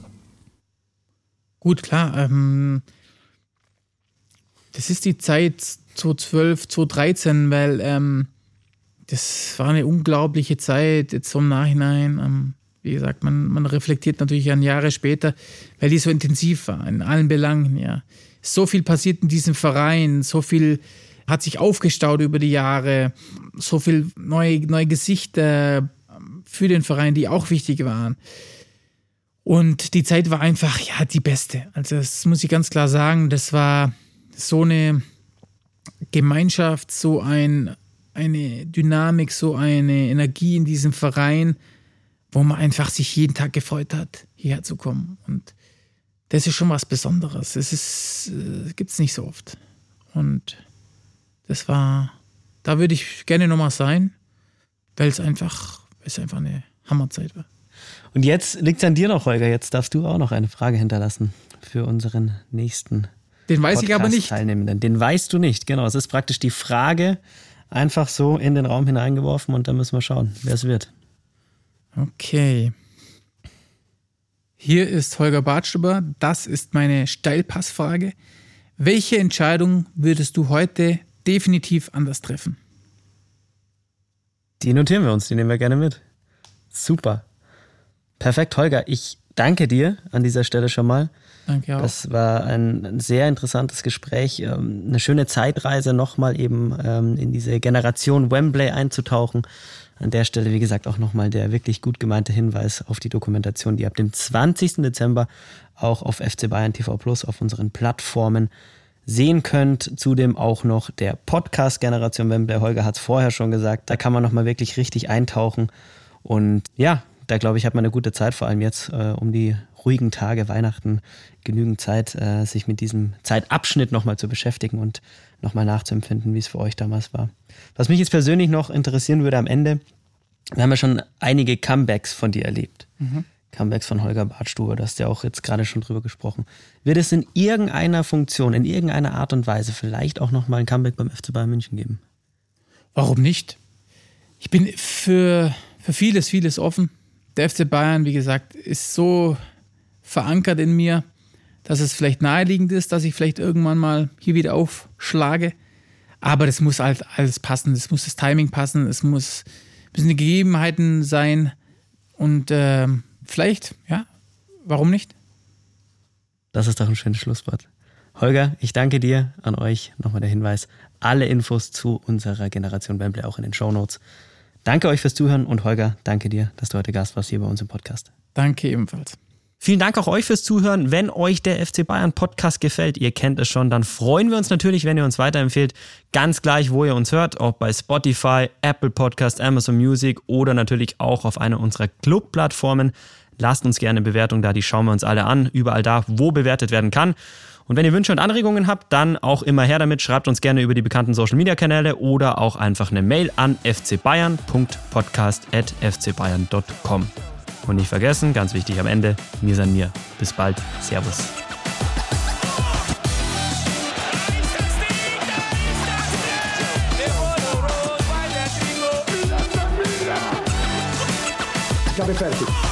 Gut, klar. Ähm, das ist die Zeit 2012, 2013, weil ähm, das war eine unglaubliche Zeit jetzt so im Nachhinein. Ähm, wie gesagt, man, man reflektiert natürlich an Jahre später, weil die so intensiv war in allen Belangen. Ja, so viel passiert in diesem Verein, so viel hat sich aufgestaut über die Jahre, so viel neue, neue Gesichter für den Verein, die auch wichtig waren. Und die Zeit war einfach, ja, die beste. Also, das muss ich ganz klar sagen. Das war so eine Gemeinschaft, so ein, eine Dynamik, so eine Energie in diesem Verein, wo man einfach sich jeden Tag gefreut hat, hierher zu kommen. Und das ist schon was Besonderes. Ist, äh, gibt es nicht so oft. Und das war, da würde ich gerne nochmal sein, weil es einfach, es einfach eine Hammerzeit war. Und jetzt liegt es an dir noch, Holger. Jetzt darfst du auch noch eine Frage hinterlassen für unseren nächsten den weiß ich aber nicht. Teilnehmenden. Den weißt du nicht, genau. Es ist praktisch die Frage einfach so in den Raum hineingeworfen und dann müssen wir schauen, wer es wird. Okay. Hier ist Holger Bartstuber. Das ist meine Steilpassfrage. Welche Entscheidung würdest du heute definitiv anders treffen? Die notieren wir uns, die nehmen wir gerne mit. Super. Perfekt, Holger. Ich danke dir an dieser Stelle schon mal. Danke auch. Das war ein sehr interessantes Gespräch, ähm, eine schöne Zeitreise nochmal eben ähm, in diese Generation Wembley einzutauchen. An der Stelle, wie gesagt, auch nochmal der wirklich gut gemeinte Hinweis auf die Dokumentation, die ab dem 20. Dezember auch auf FC Bayern TV Plus auf unseren Plattformen sehen könnt. Zudem auch noch der Podcast Generation Wembley. Holger hat es vorher schon gesagt. Da kann man nochmal wirklich richtig eintauchen. Und ja, da glaube ich, hat man eine gute Zeit, vor allem jetzt äh, um die ruhigen Tage, Weihnachten, genügend Zeit, äh, sich mit diesem Zeitabschnitt nochmal zu beschäftigen und nochmal nachzuempfinden, wie es für euch damals war. Was mich jetzt persönlich noch interessieren würde am Ende, wir haben ja schon einige Comebacks von dir erlebt. Mhm. Comebacks von Holger Bartstuber, du hast ja auch jetzt gerade schon drüber gesprochen. Wird es in irgendeiner Funktion, in irgendeiner Art und Weise vielleicht auch nochmal ein Comeback beim FC Bayern München geben? Warum nicht? Ich bin für, für vieles, vieles offen. Der FC Bayern, wie gesagt, ist so verankert in mir, dass es vielleicht naheliegend ist, dass ich vielleicht irgendwann mal hier wieder aufschlage. Aber das muss halt alles passen. Es muss das Timing passen. Es muss, müssen die Gegebenheiten sein. Und äh, vielleicht, ja, warum nicht? Das ist doch ein schönes Schlusswort. Holger, ich danke dir an euch. Nochmal der Hinweis: alle Infos zu unserer Generation Wembley auch in den Show Notes. Danke euch fürs Zuhören und Holger, danke dir, dass du heute Gast warst hier bei uns im Podcast. Danke ebenfalls. Vielen Dank auch euch fürs Zuhören. Wenn euch der FC Bayern Podcast gefällt, ihr kennt es schon, dann freuen wir uns natürlich, wenn ihr uns weiterempfehlt. Ganz gleich, wo ihr uns hört, ob bei Spotify, Apple Podcast, Amazon Music oder natürlich auch auf einer unserer Club-Plattformen. Lasst uns gerne eine Bewertung da, die schauen wir uns alle an. Überall da, wo bewertet werden kann. Und wenn ihr Wünsche und Anregungen habt, dann auch immer her damit. Schreibt uns gerne über die bekannten Social Media Kanäle oder auch einfach eine Mail an fcbayern.podcast.fcbayern.com. Und nicht vergessen, ganz wichtig am Ende, mir san mir. Bis bald. Servus. Ciao Ferti.